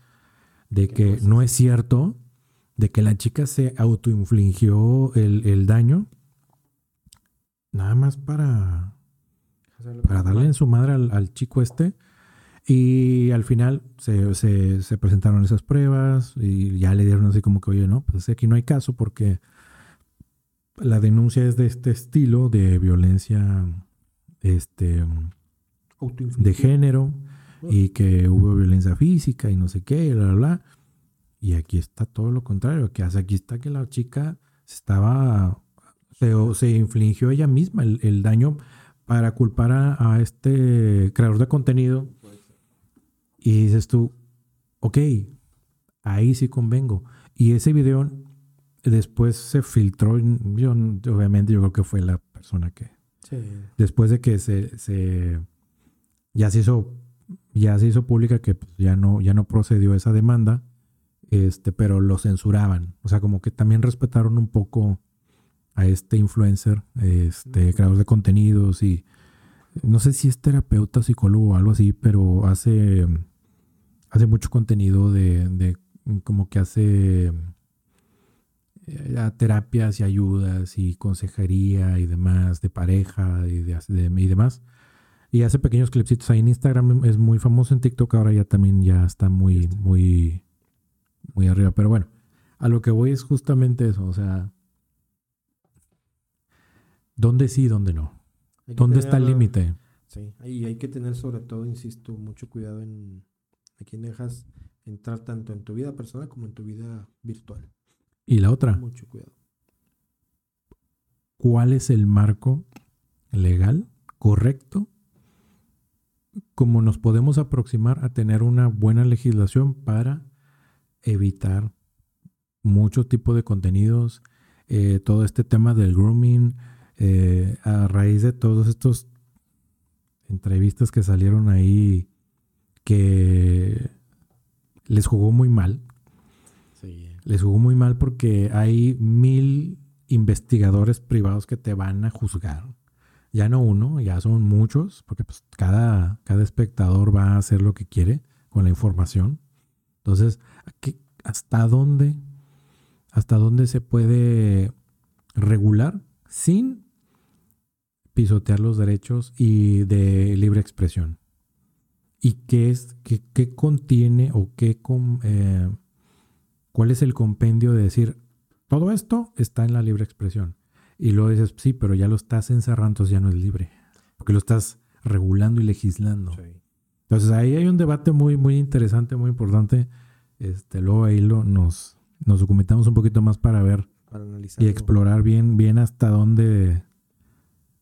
de que no es cierto, de que la chica se autoinfligió el, el daño, nada más para, para darle en su madre al chico este. Y al final se, se, presentaron esas pruebas y ya le dieron así como que, oye, no, pues aquí no hay caso porque la denuncia es de este estilo de violencia este, de género y que hubo violencia física y no sé qué, y bla, bla, bla. Y aquí está todo lo contrario, que aquí está que la chica estaba, se, se infligió ella misma el, el daño para culpar a, a, este creador de contenido y dices tú, ok, ahí sí convengo. Y ese video después se filtró, yo, obviamente yo creo que fue la persona que... Después de que se, se, ya se hizo ya se hizo pública que pues, ya no ya no procedió esa demanda este pero lo censuraban o sea como que también respetaron un poco a este influencer este creador de contenidos y no sé si es terapeuta psicólogo o algo así pero hace hace mucho contenido de, como que hace eh, terapias y ayudas y consejería y demás de pareja y, de, y demás. Y hace pequeños clipsitos ahí en Instagram. Es muy famoso en TikTok. Ahora ya también ya está muy, muy, muy arriba. Pero bueno, a lo que voy es justamente eso. O sea, ¿dónde sí, dónde no? ¿Dónde está el límite? Sí, y hay que tener sobre todo, insisto, mucho cuidado en a quién dejas entrar tanto en tu vida personal como en tu vida virtual. Y la otra. Mucho cuidado. ¿Cuál es el marco legal correcto? ¿Cómo nos podemos aproximar a tener una buena legislación para evitar mucho tipo de contenidos, eh, todo este tema del grooming, eh, a raíz de todos estos entrevistas que salieron ahí que les jugó muy mal. Les jugó muy mal porque hay mil investigadores privados que te van a juzgar. Ya no uno, ya son muchos, porque pues cada, cada espectador va a hacer lo que quiere con la información. Entonces, ¿hasta dónde, hasta dónde se puede regular sin pisotear los derechos y de libre expresión? y qué es, qué, qué contiene o qué eh, cuál es el compendio de decir todo esto está en la libre expresión. Y luego dices, sí, pero ya lo estás encerrando, entonces ya no es libre. Porque lo estás regulando y legislando. Entonces ahí hay un debate muy, muy interesante, muy importante. Este, luego ahí lo, nos, nos documentamos un poquito más para ver y explorar bien, bien hasta dónde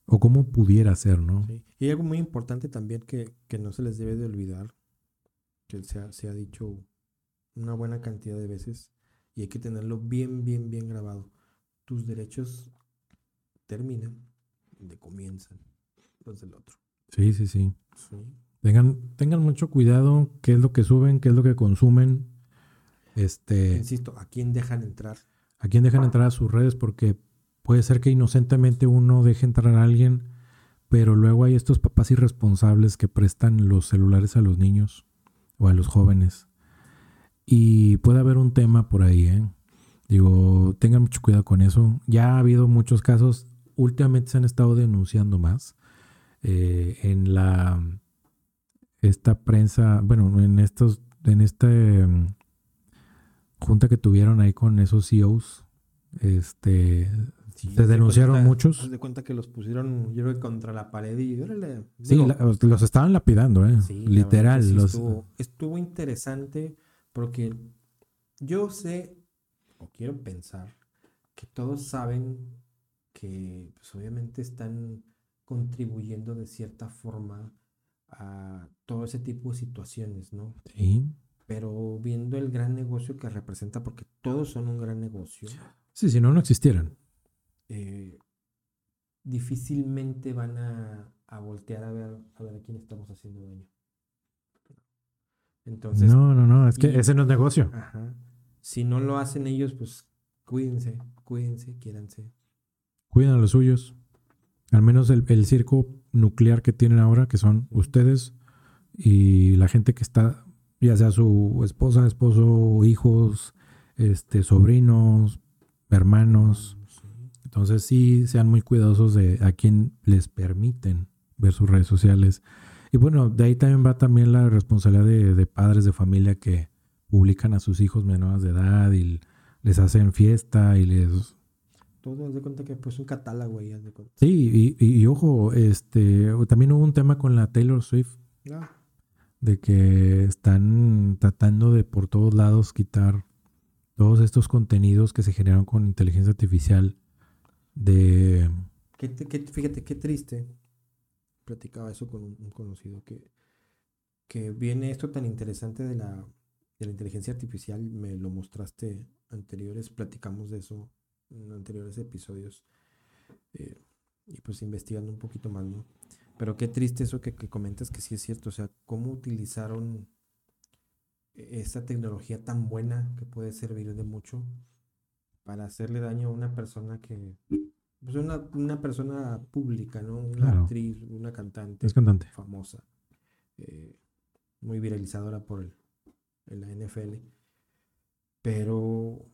o cómo pudiera ser, ¿no? Y algo muy importante también que, no se les debe de olvidar, que se ha, se ha dicho una buena cantidad de veces, Y hay que tenerlo bien, bien, bien grabado. Tus derechos terminan donde comienzan los del otro. Sí, sí, sí. Tengan, tengan mucho cuidado qué es lo que suben, qué es lo que consumen. Este, Insisto, ¿a quién dejan entrar? ¿A quién dejan entrar a sus redes? Porque puede ser que inocentemente uno deje entrar a alguien, pero luego hay estos papás irresponsables que prestan los celulares a los niños o a los jóvenes. Y puede haber un tema por ahí, ¿eh? Digo, tengan mucho cuidado con eso. Ya ha habido muchos casos, últimamente se han estado denunciando más. Eh, en la esta prensa, bueno, en estos, en esta em, junta que tuvieron ahí con esos CEOs, este se denunciaron muchos. de cuenta que los pusieron, yo creo que contra la pared y Sí, los estaban lapidando, ¿eh? Literal. estuvo, estuvo interesante porque yo sé, o quiero pensar, que todos saben que pues, obviamente están contribuyendo de cierta forma a todo ese tipo de situaciones, ¿no? Sí. Pero viendo el gran negocio que representa, porque todos son un gran negocio. Sí, si no, no existieran. Eh, difícilmente van a, voltear a ver, a ver a quién estamos haciendo daño. Entonces. No, no, no, es que ese no es negocio. Ajá. Si no lo hacen ellos, pues cuídense, cuídense, quiéranse. Cuiden a los suyos. Al menos el, el, circo nuclear que tienen ahora, que son ustedes y la gente que está, ya sea su esposa, esposo, hijos, este, sobrinos, hermanos. Entonces sí sean muy cuidadosos de a quién les permiten ver sus redes sociales. Y bueno, de ahí también va también la responsabilidad de, de padres de familia que publican a sus hijos menores de edad y les hacen fiesta y les todo, de cuenta que pues un catálogo ahí, de cuenta. Sí, y, y, ojo, este, también hubo un tema con la Taylor Swift. Ah. De que están tratando de por todos lados quitar todos estos contenidos que se generaron con inteligencia artificial de... fíjate, qué triste. Platicaba eso con un, conocido que, que viene esto tan interesante de la, de la inteligencia artificial, me lo mostraste anteriores, platicamos de eso en anteriores episodios. Eh, y pues investigando un poquito más, ¿no? Pero qué triste eso que, comentas que sí es cierto, o sea, cómo utilizaron esa tecnología tan buena que puede servir de mucho para hacerle daño a una persona que, pues una, una persona pública, ¿no? Una actriz, una cantante, es cantante. famosa, eh, muy viralizadora por el, la NFL. Pero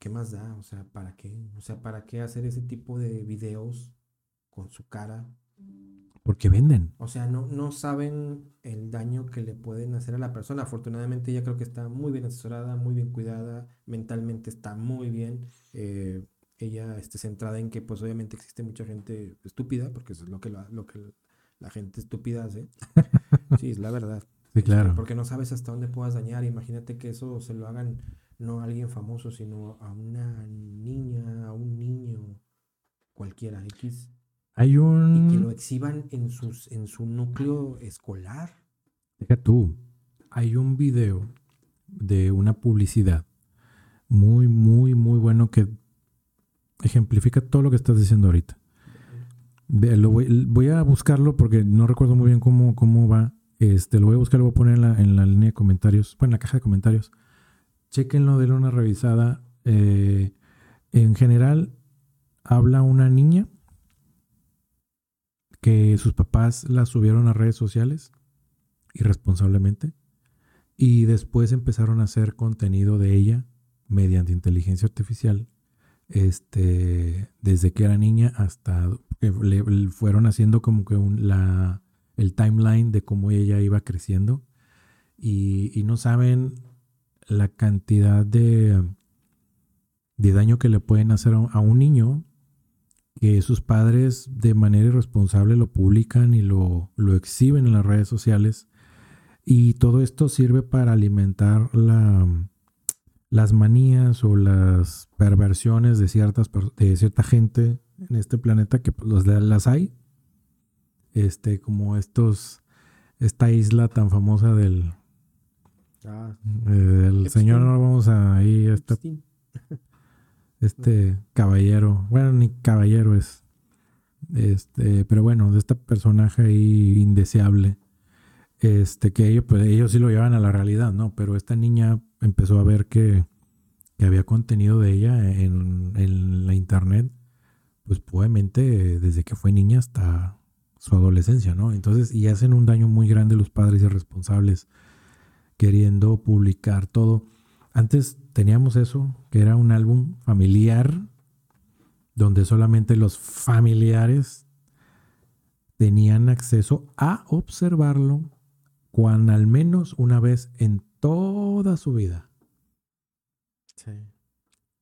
¿qué más da? O sea, ¿para qué? O sea, ¿para qué hacer ese tipo de videos con su cara? Porque venden. O sea, no, no saben el daño que le pueden hacer a la persona. Afortunadamente ella creo que está muy bien asesorada, muy bien cuidada, mentalmente está muy bien. Eh, ella está centrada en que pues obviamente existe mucha gente estúpida, porque eso es lo que la, lo que la gente estúpida hace. Sí, es la verdad. Sí, claro. Porque no sabes hasta dónde puedas dañar. Imagínate que eso se lo hagan no a alguien famoso, sino a una niña, a un niño, cualquiera, X. Hay un... Y que lo exhiban en, sus, en su núcleo escolar. Deja tú, hay un video de una publicidad muy, muy, muy bueno que ejemplifica todo lo que estás diciendo ahorita. Lo voy, a buscarlo porque no recuerdo muy bien cómo, cómo va. Este, lo voy a buscar, lo voy a poner en la, en la línea de comentarios, bueno, en la caja de comentarios chequenlo, denle una revisada. Eh, en general, habla una niña que sus papás la subieron a redes sociales irresponsablemente y después empezaron a hacer contenido de ella mediante inteligencia artificial este desde que era niña hasta que le, fueron haciendo como que un, la, el timeline de cómo ella iba creciendo y, y no saben la cantidad de, de daño que le pueden hacer a un niño que sus padres de manera irresponsable lo publican y lo, lo exhiben en las redes sociales. Y todo esto sirve para alimentar la, las manías o las perversiones de, ciertas, de cierta gente en este planeta que pues, las hay. Este, como estos, esta isla tan famosa del, Ah, Eh, el Epstein. señor no vamos a ir este, este caballero. Bueno, ni caballero es. Este, pero bueno, de este personaje ahí indeseable. Este, que ellos, pues ellos sí lo llevan a la realidad, ¿no? Pero esta niña empezó a ver que, que había contenido de ella en, en la internet, pues obviamente desde que fue niña hasta su adolescencia, ¿no? Entonces, y hacen un daño muy grande los padres irresponsables queriendo publicar todo. Antes teníamos eso, que era un álbum familiar, donde solamente los familiares tenían acceso a observarlo cuando al menos una vez en toda su vida. Sí.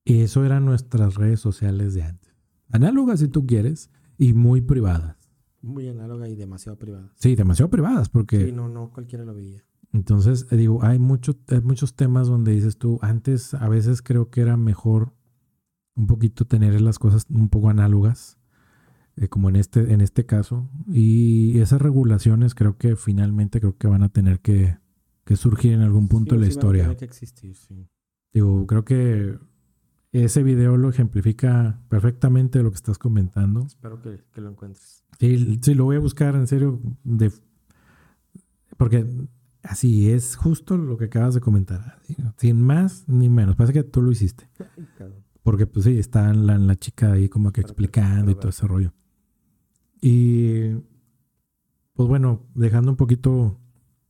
Y eso eran nuestras redes sociales de antes. Análogas si tú quieres y muy privadas. Muy análoga y demasiado privada. Sí, demasiado privadas porque Sí, no, no cualquiera lo veía. Entonces, eh, digo, hay, mucho, hay muchos temas donde dices tú, antes a veces creo que era mejor un poquito tener las cosas un poco análogas, eh, como en este, en este caso. Y esas regulaciones creo que finalmente creo que van a tener que, que surgir en algún punto Sí, de la sí van a historia. tener que existir, sí. Digo, creo que ese video lo ejemplifica perfectamente lo que estás comentando. Espero que, que lo encuentres. Sí, sí, lo voy a buscar en serio. De, porque así es justo lo que acabas de comentar. Sin más ni menos. Parece que tú lo hiciste. Porque pues sí, está la, la chica ahí como que explicando y todo ese rollo. Y pues bueno, dejando un poquito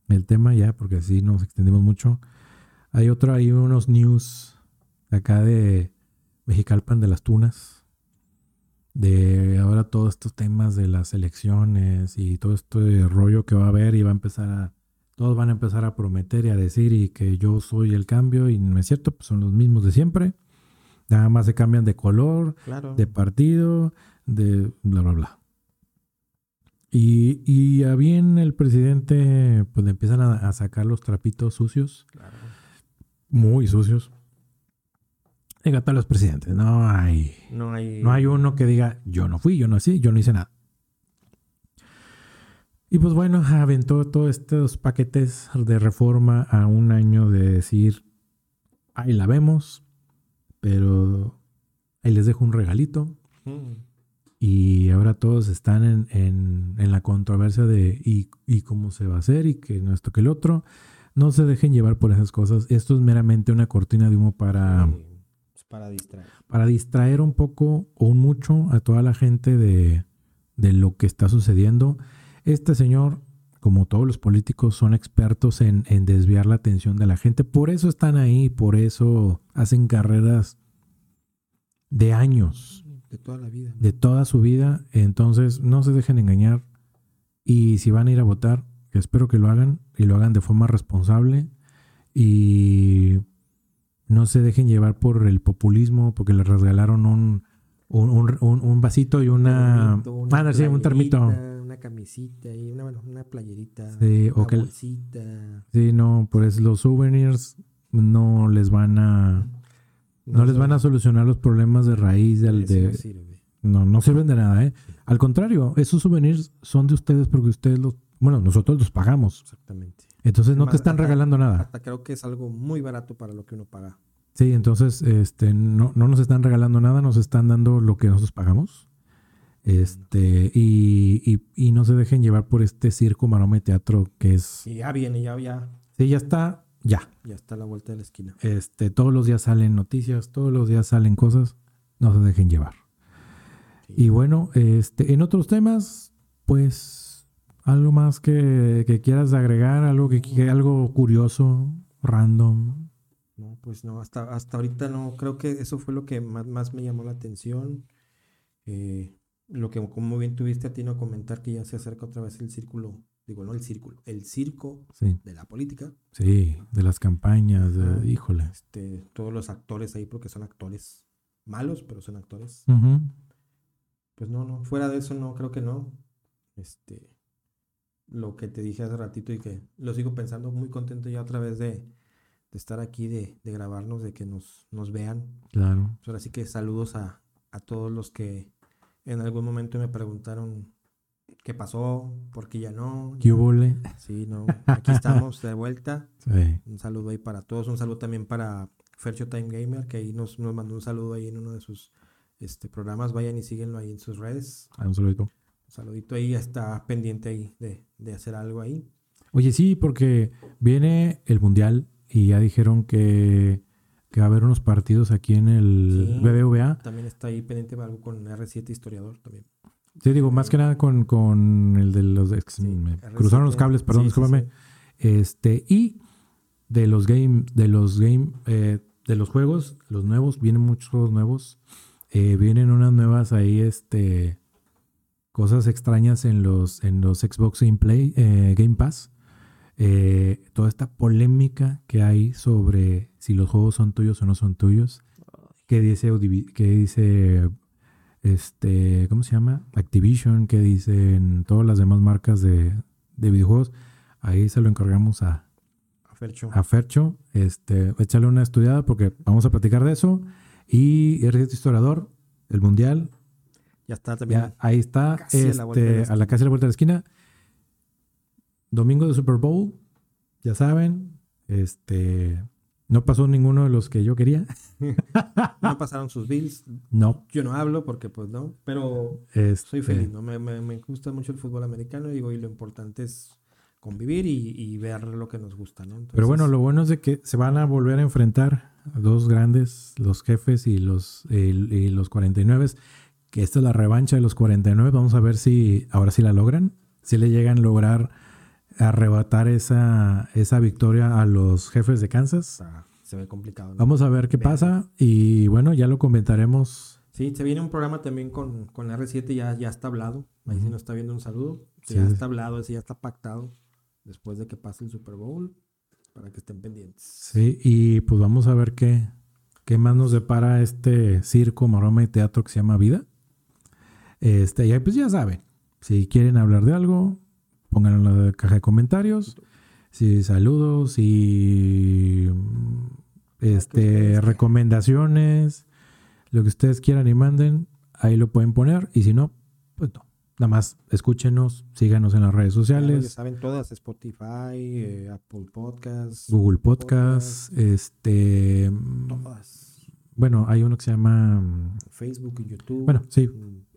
el tema ya, porque así nos extendimos mucho. Hay otro, hay unos news acá de Mexicalpan de las Tunas. De ahora todos estos temas de las elecciones y todo este rollo que va a haber y va a empezar a. Todos van a empezar a prometer y a decir y que yo soy el cambio y no es cierto, pues son los mismos de siempre. Nada más se cambian de color, Claro. de partido, de bla, bla, bla. Y, y a bien el presidente, pues le empiezan a, a sacar los trapitos sucios, Claro. muy sucios. Diga, todos los presidentes, no hay, No hay. no hay uno que diga, yo no fui, yo no hice, yo no hice nada. Y pues bueno, aventó todos estos paquetes de reforma a un año de decir, ahí la vemos, pero ahí les dejo un regalito. Mm. Y ahora todos están en, en- en la controversia de y, y cómo se va a hacer y que no esto que el otro. No se dejen llevar por esas cosas. Esto es meramente una cortina de humo para, para distraer. para distraer un poco o un mucho a toda la gente de, de lo que está sucediendo. Este señor, como todos los políticos, son expertos en, en desviar la atención de la gente. Por eso están ahí, por eso hacen carreras de años De toda la vida. de toda su vida. Entonces, no se dejen engañar. Y si van a ir a votar, que espero que lo hagan y lo hagan de forma responsable. Y no se dejen llevar por el populismo, porque les regalaron un, un, un- un- un vasito y una. Termito, una Ah, sí, un termito. Camisita y una, bueno, una playerita. Sí, o una que- bolsita. Sí, no, pues los souvenirs no les van a. No les van a solucionar los problemas de raíz del, de, no sirve. No, no sirven de nada, ¿eh? Al contrario, esos souvenirs son de ustedes porque ustedes los, bueno, nosotros los pagamos. Exactamente. Entonces no te están hasta- regalando nada. Hasta creo que es algo muy barato para lo que uno paga. Sí, entonces este no, no nos están regalando nada, nos están dando lo que nosotros pagamos. Este, y, y, y no se dejen llevar por este circo, maroma teatro que es. Y ya viene, ya, ya, Sí, ya está, ya. ya está a la vuelta de la esquina. Este, todos los días salen noticias, todos los días salen cosas, no se dejen llevar. Sí. Y bueno, este, en otros temas, pues, algo más que, que quieras agregar, algo que, que- algo curioso, random. No, pues no, hasta, hasta ahorita no, creo que eso fue lo que más, más me llamó la atención. Eh, lo que como bien tuviste a ti no comentar que ya se acerca otra vez el círculo, digo, no el círculo, el circo Sí, de la política. sí, de las campañas, de- híjole. Este, todos los actores ahí, porque son actores malos, pero son actores. Pues no, no, fuera de eso no, creo que no. Este, lo que te dije hace ratito y que lo sigo pensando, muy contento ya otra vez de, de estar aquí, de, de grabarnos, de que nos, nos vean. Claro. Pues ahora sí que saludos a, a todos los que en algún momento me preguntaron ¿Qué pasó? ¿Por qué ya no? ¿Qué hubo? Sí, no. Aquí estamos de vuelta. Sí. Un saludo ahí para todos. Un saludo también para Fercho Time Gamer, que ahí nos, nos mandó un saludo ahí en uno de sus este, programas. Vayan y síguenlo ahí en sus redes. Ah, un saludito. Un saludito ahí. Está pendiente ahí de, de hacer algo ahí. Oye, sí, porque viene el Mundial y ya dijeron que, que va a haber unos partidos aquí en el Sí. BBVA. También está ahí pendiente algo con R7 Historiador también. Sí, digo, más que nada con, con el de los... Sí, me R7. cruzaron los cables, perdón, Sí, discúlpame. Este, y de los game, de los game, eh, de los juegos, los nuevos, vienen muchos juegos nuevos. Eh, vienen unas nuevas ahí, este, cosas extrañas en los, en los Xbox Game Play, eh, Game Pass. Eh, toda esta polémica que hay sobre si los juegos son tuyos o no son tuyos. ¿Qué dice, dice este, ¿cómo se llama? Activision, ¿qué dicen todas las demás marcas de, de videojuegos? Ahí se lo encargamos a, A Fercho. a Fercho. Este, échale una estudiada porque vamos a platicar de eso. Y R7 Historiador, el Mundial, Ya está también. ya ahí está, Casi a la vuelta de la este, a la casi a la vuelta de la esquina. Domingo de Super Bowl, ya saben, este, no pasó ninguno de los que yo quería. No pasaron sus bills. No, Yo no hablo porque pues no. Pero este, soy feliz, ¿no? Me, me- me gusta mucho el fútbol americano y digo, y lo importante es convivir y, y ver lo que nos gusta, ¿no? Pero bueno, lo bueno es de que se van a volver a enfrentar a dos grandes, los jefes y los, el- y los 49, que esta es la revancha de los 49. Vamos a ver si ahora sí la logran, si le llegan a lograr arrebatar esa, esa victoria a los jefes de Kansas. está- se ve complicado. ¿no? Vamos a ver qué pasa y bueno, ya lo comentaremos. Sí, se viene un programa también con, con R7, ya, ya está hablado. Ahí sí Ujú. nos está viendo un saludo. Sí, ya está hablado, ese ya está pactado después de que pase el Super Bowl para que estén pendientes. Sí, y pues vamos a ver qué, qué más nos depara este circo, maroma y teatro que se llama Vida. Este, y ahí pues ya saben, si quieren hablar de algo, pónganlo en la caja de comentarios. Si saludos y este recomendaciones, lo que ustedes quieran y manden, ahí lo pueden poner. Y si no, pues no. Nada más escúchenos, síganos en las redes Ya sociales. saben todas, Spotify, eh, Apple Podcasts, Google Podcast, este, todas. bueno, hay uno que se llama, Facebook y YouTube. bueno, sí,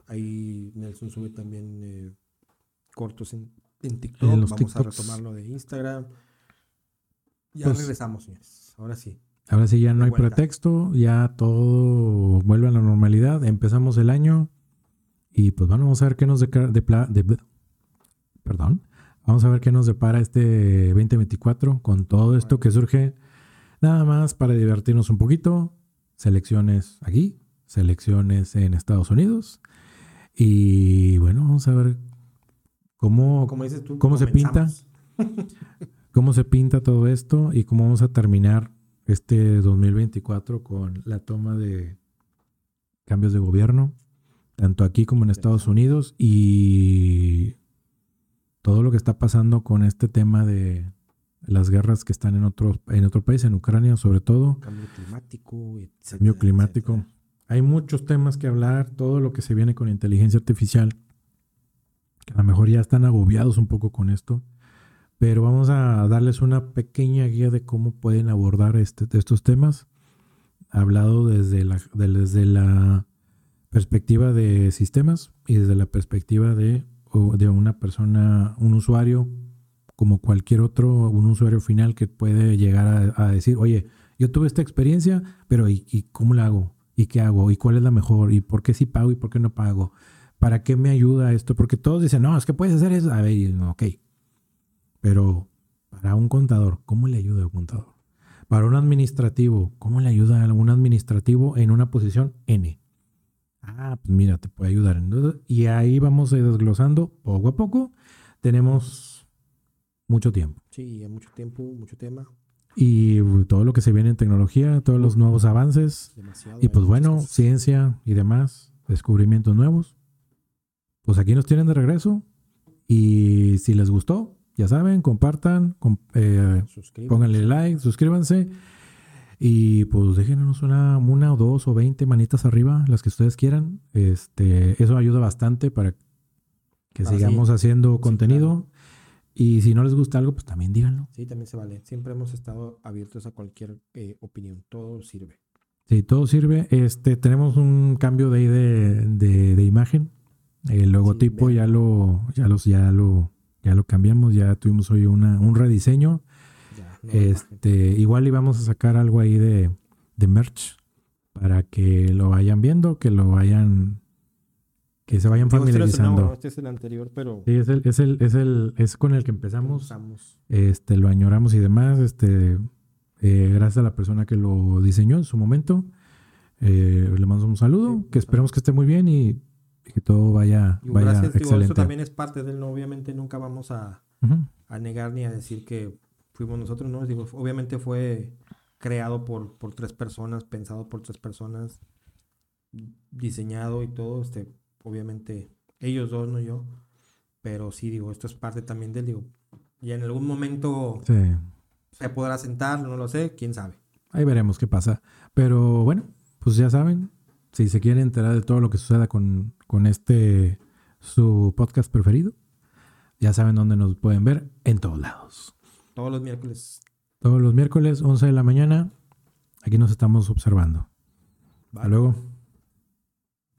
Ahí Nelson sube también eh, cortos en, en TikTok. En los Vamos TikToks. a retomarlo de Instagram. Ya Pues- regresamos, señores. Ahora sí. ahora sí ya no hay vuelta. pretexto, ya todo vuelve a la normalidad, empezamos el año y pues bueno, vamos a ver qué nos deca- de, de- perdón, vamos a ver qué nos depara este 2024 con todo esto que surge, nada más para divertirnos un poquito, selecciones aquí, selecciones en Estados Unidos y bueno, vamos a ver cómo, Como dices tú, ¿Cómo se pinta? cómo se pinta todo esto y cómo vamos a terminar este 2024 con la toma de cambios de gobierno, tanto aquí como en Estados Unidos y todo lo que está pasando con este tema de las guerras que están en otro, en otro país, en Ucrania sobre todo, Cambio climático, etcétera, cambio climático. etcétera. Hay muchos temas que hablar, todo lo que se viene con inteligencia artificial, que a lo mejor ya están agobiados un poco con esto, pero vamos a darles una pequeña guía de cómo pueden abordar este, estos temas, hablado desde la, de- desde la perspectiva de sistemas y desde la perspectiva de, de una persona, un usuario, como cualquier otro, un usuario final que puede llegar a, a decir, oye, yo tuve esta experiencia, pero ¿y, y cómo la hago? ¿Y qué hago? ¿Y cuál es la mejor? ¿Y por qué sí pago y por qué no pago? ¿Para qué me ayuda esto? Porque todos dicen, no, es que puedes hacer eso. A ver, y ok. Pero para un contador, ¿cómo le ayuda a un contador? Para un administrativo, ¿cómo le ayuda a un administrativo en una posición N? Ah, pues mira, te puede ayudar. Entonces, Y ahí vamos a ir desglosando poco a poco. Tenemos mucho tiempo. Sí, mucho tiempo, mucho tema. Y todo lo que se viene en tecnología, todos los nuevos avances. Demasiado. Y pues bueno, ciencia y demás, descubrimientos nuevos. Pues aquí nos tienen de regreso. Y si les gustó, ya saben, compartan, com- eh, pónganle like, suscríbanse. Y pues déjenos una, una o dos o veinte manitas arriba, las que ustedes quieran. Este, eso ayuda bastante para que sí, sigamos haciendo sí, contenido. Y si no les gusta algo, pues también díganlo. Sí, también se vale. Siempre hemos estado abiertos a cualquier eh, opinión. Todo sirve. Sí, todo sirve. Este, tenemos un cambio de ahí de, de- de imagen. El logotipo ya lo, ya los, ya lo, ya lo cambiamos. Ya tuvimos hoy una, un rediseño. Ya. Este, igual íbamos a sacar algo ahí de, de merch para que lo vayan viendo, que lo vayan, que se vayan este familiarizando. ¿no? Este es el anterior, pero Sí, es el, es el, es el, es con el que empezamos. usamos. Este, lo añoramos y demás. Este, eh, gracias a la persona que lo diseñó en su momento. Eh, le mando un saludo, Sí, que esperemos que esté muy bien y que todo vaya, Digo, vaya gracias, digo, excelente. eso también es parte del no. Obviamente nunca vamos a, Ujú. a negar ni a decir que fuimos nosotros, ¿no? Digo, obviamente fue creado por, por tres personas, pensado por tres personas, diseñado y todo, este, obviamente ellos dos, no yo, pero sí, digo, esto es parte también del, digo, y en algún momento Sí. se podrá sentar, no lo sé, quién sabe. Ahí veremos qué pasa. Pero bueno, pues ya saben, si se quieren enterar de todo lo que suceda con, con este su podcast preferido, ya saben dónde nos pueden ver en todos lados. Todos los miércoles. Todos los miércoles, 11 de la mañana, aquí nos estamos observando. Hasta luego.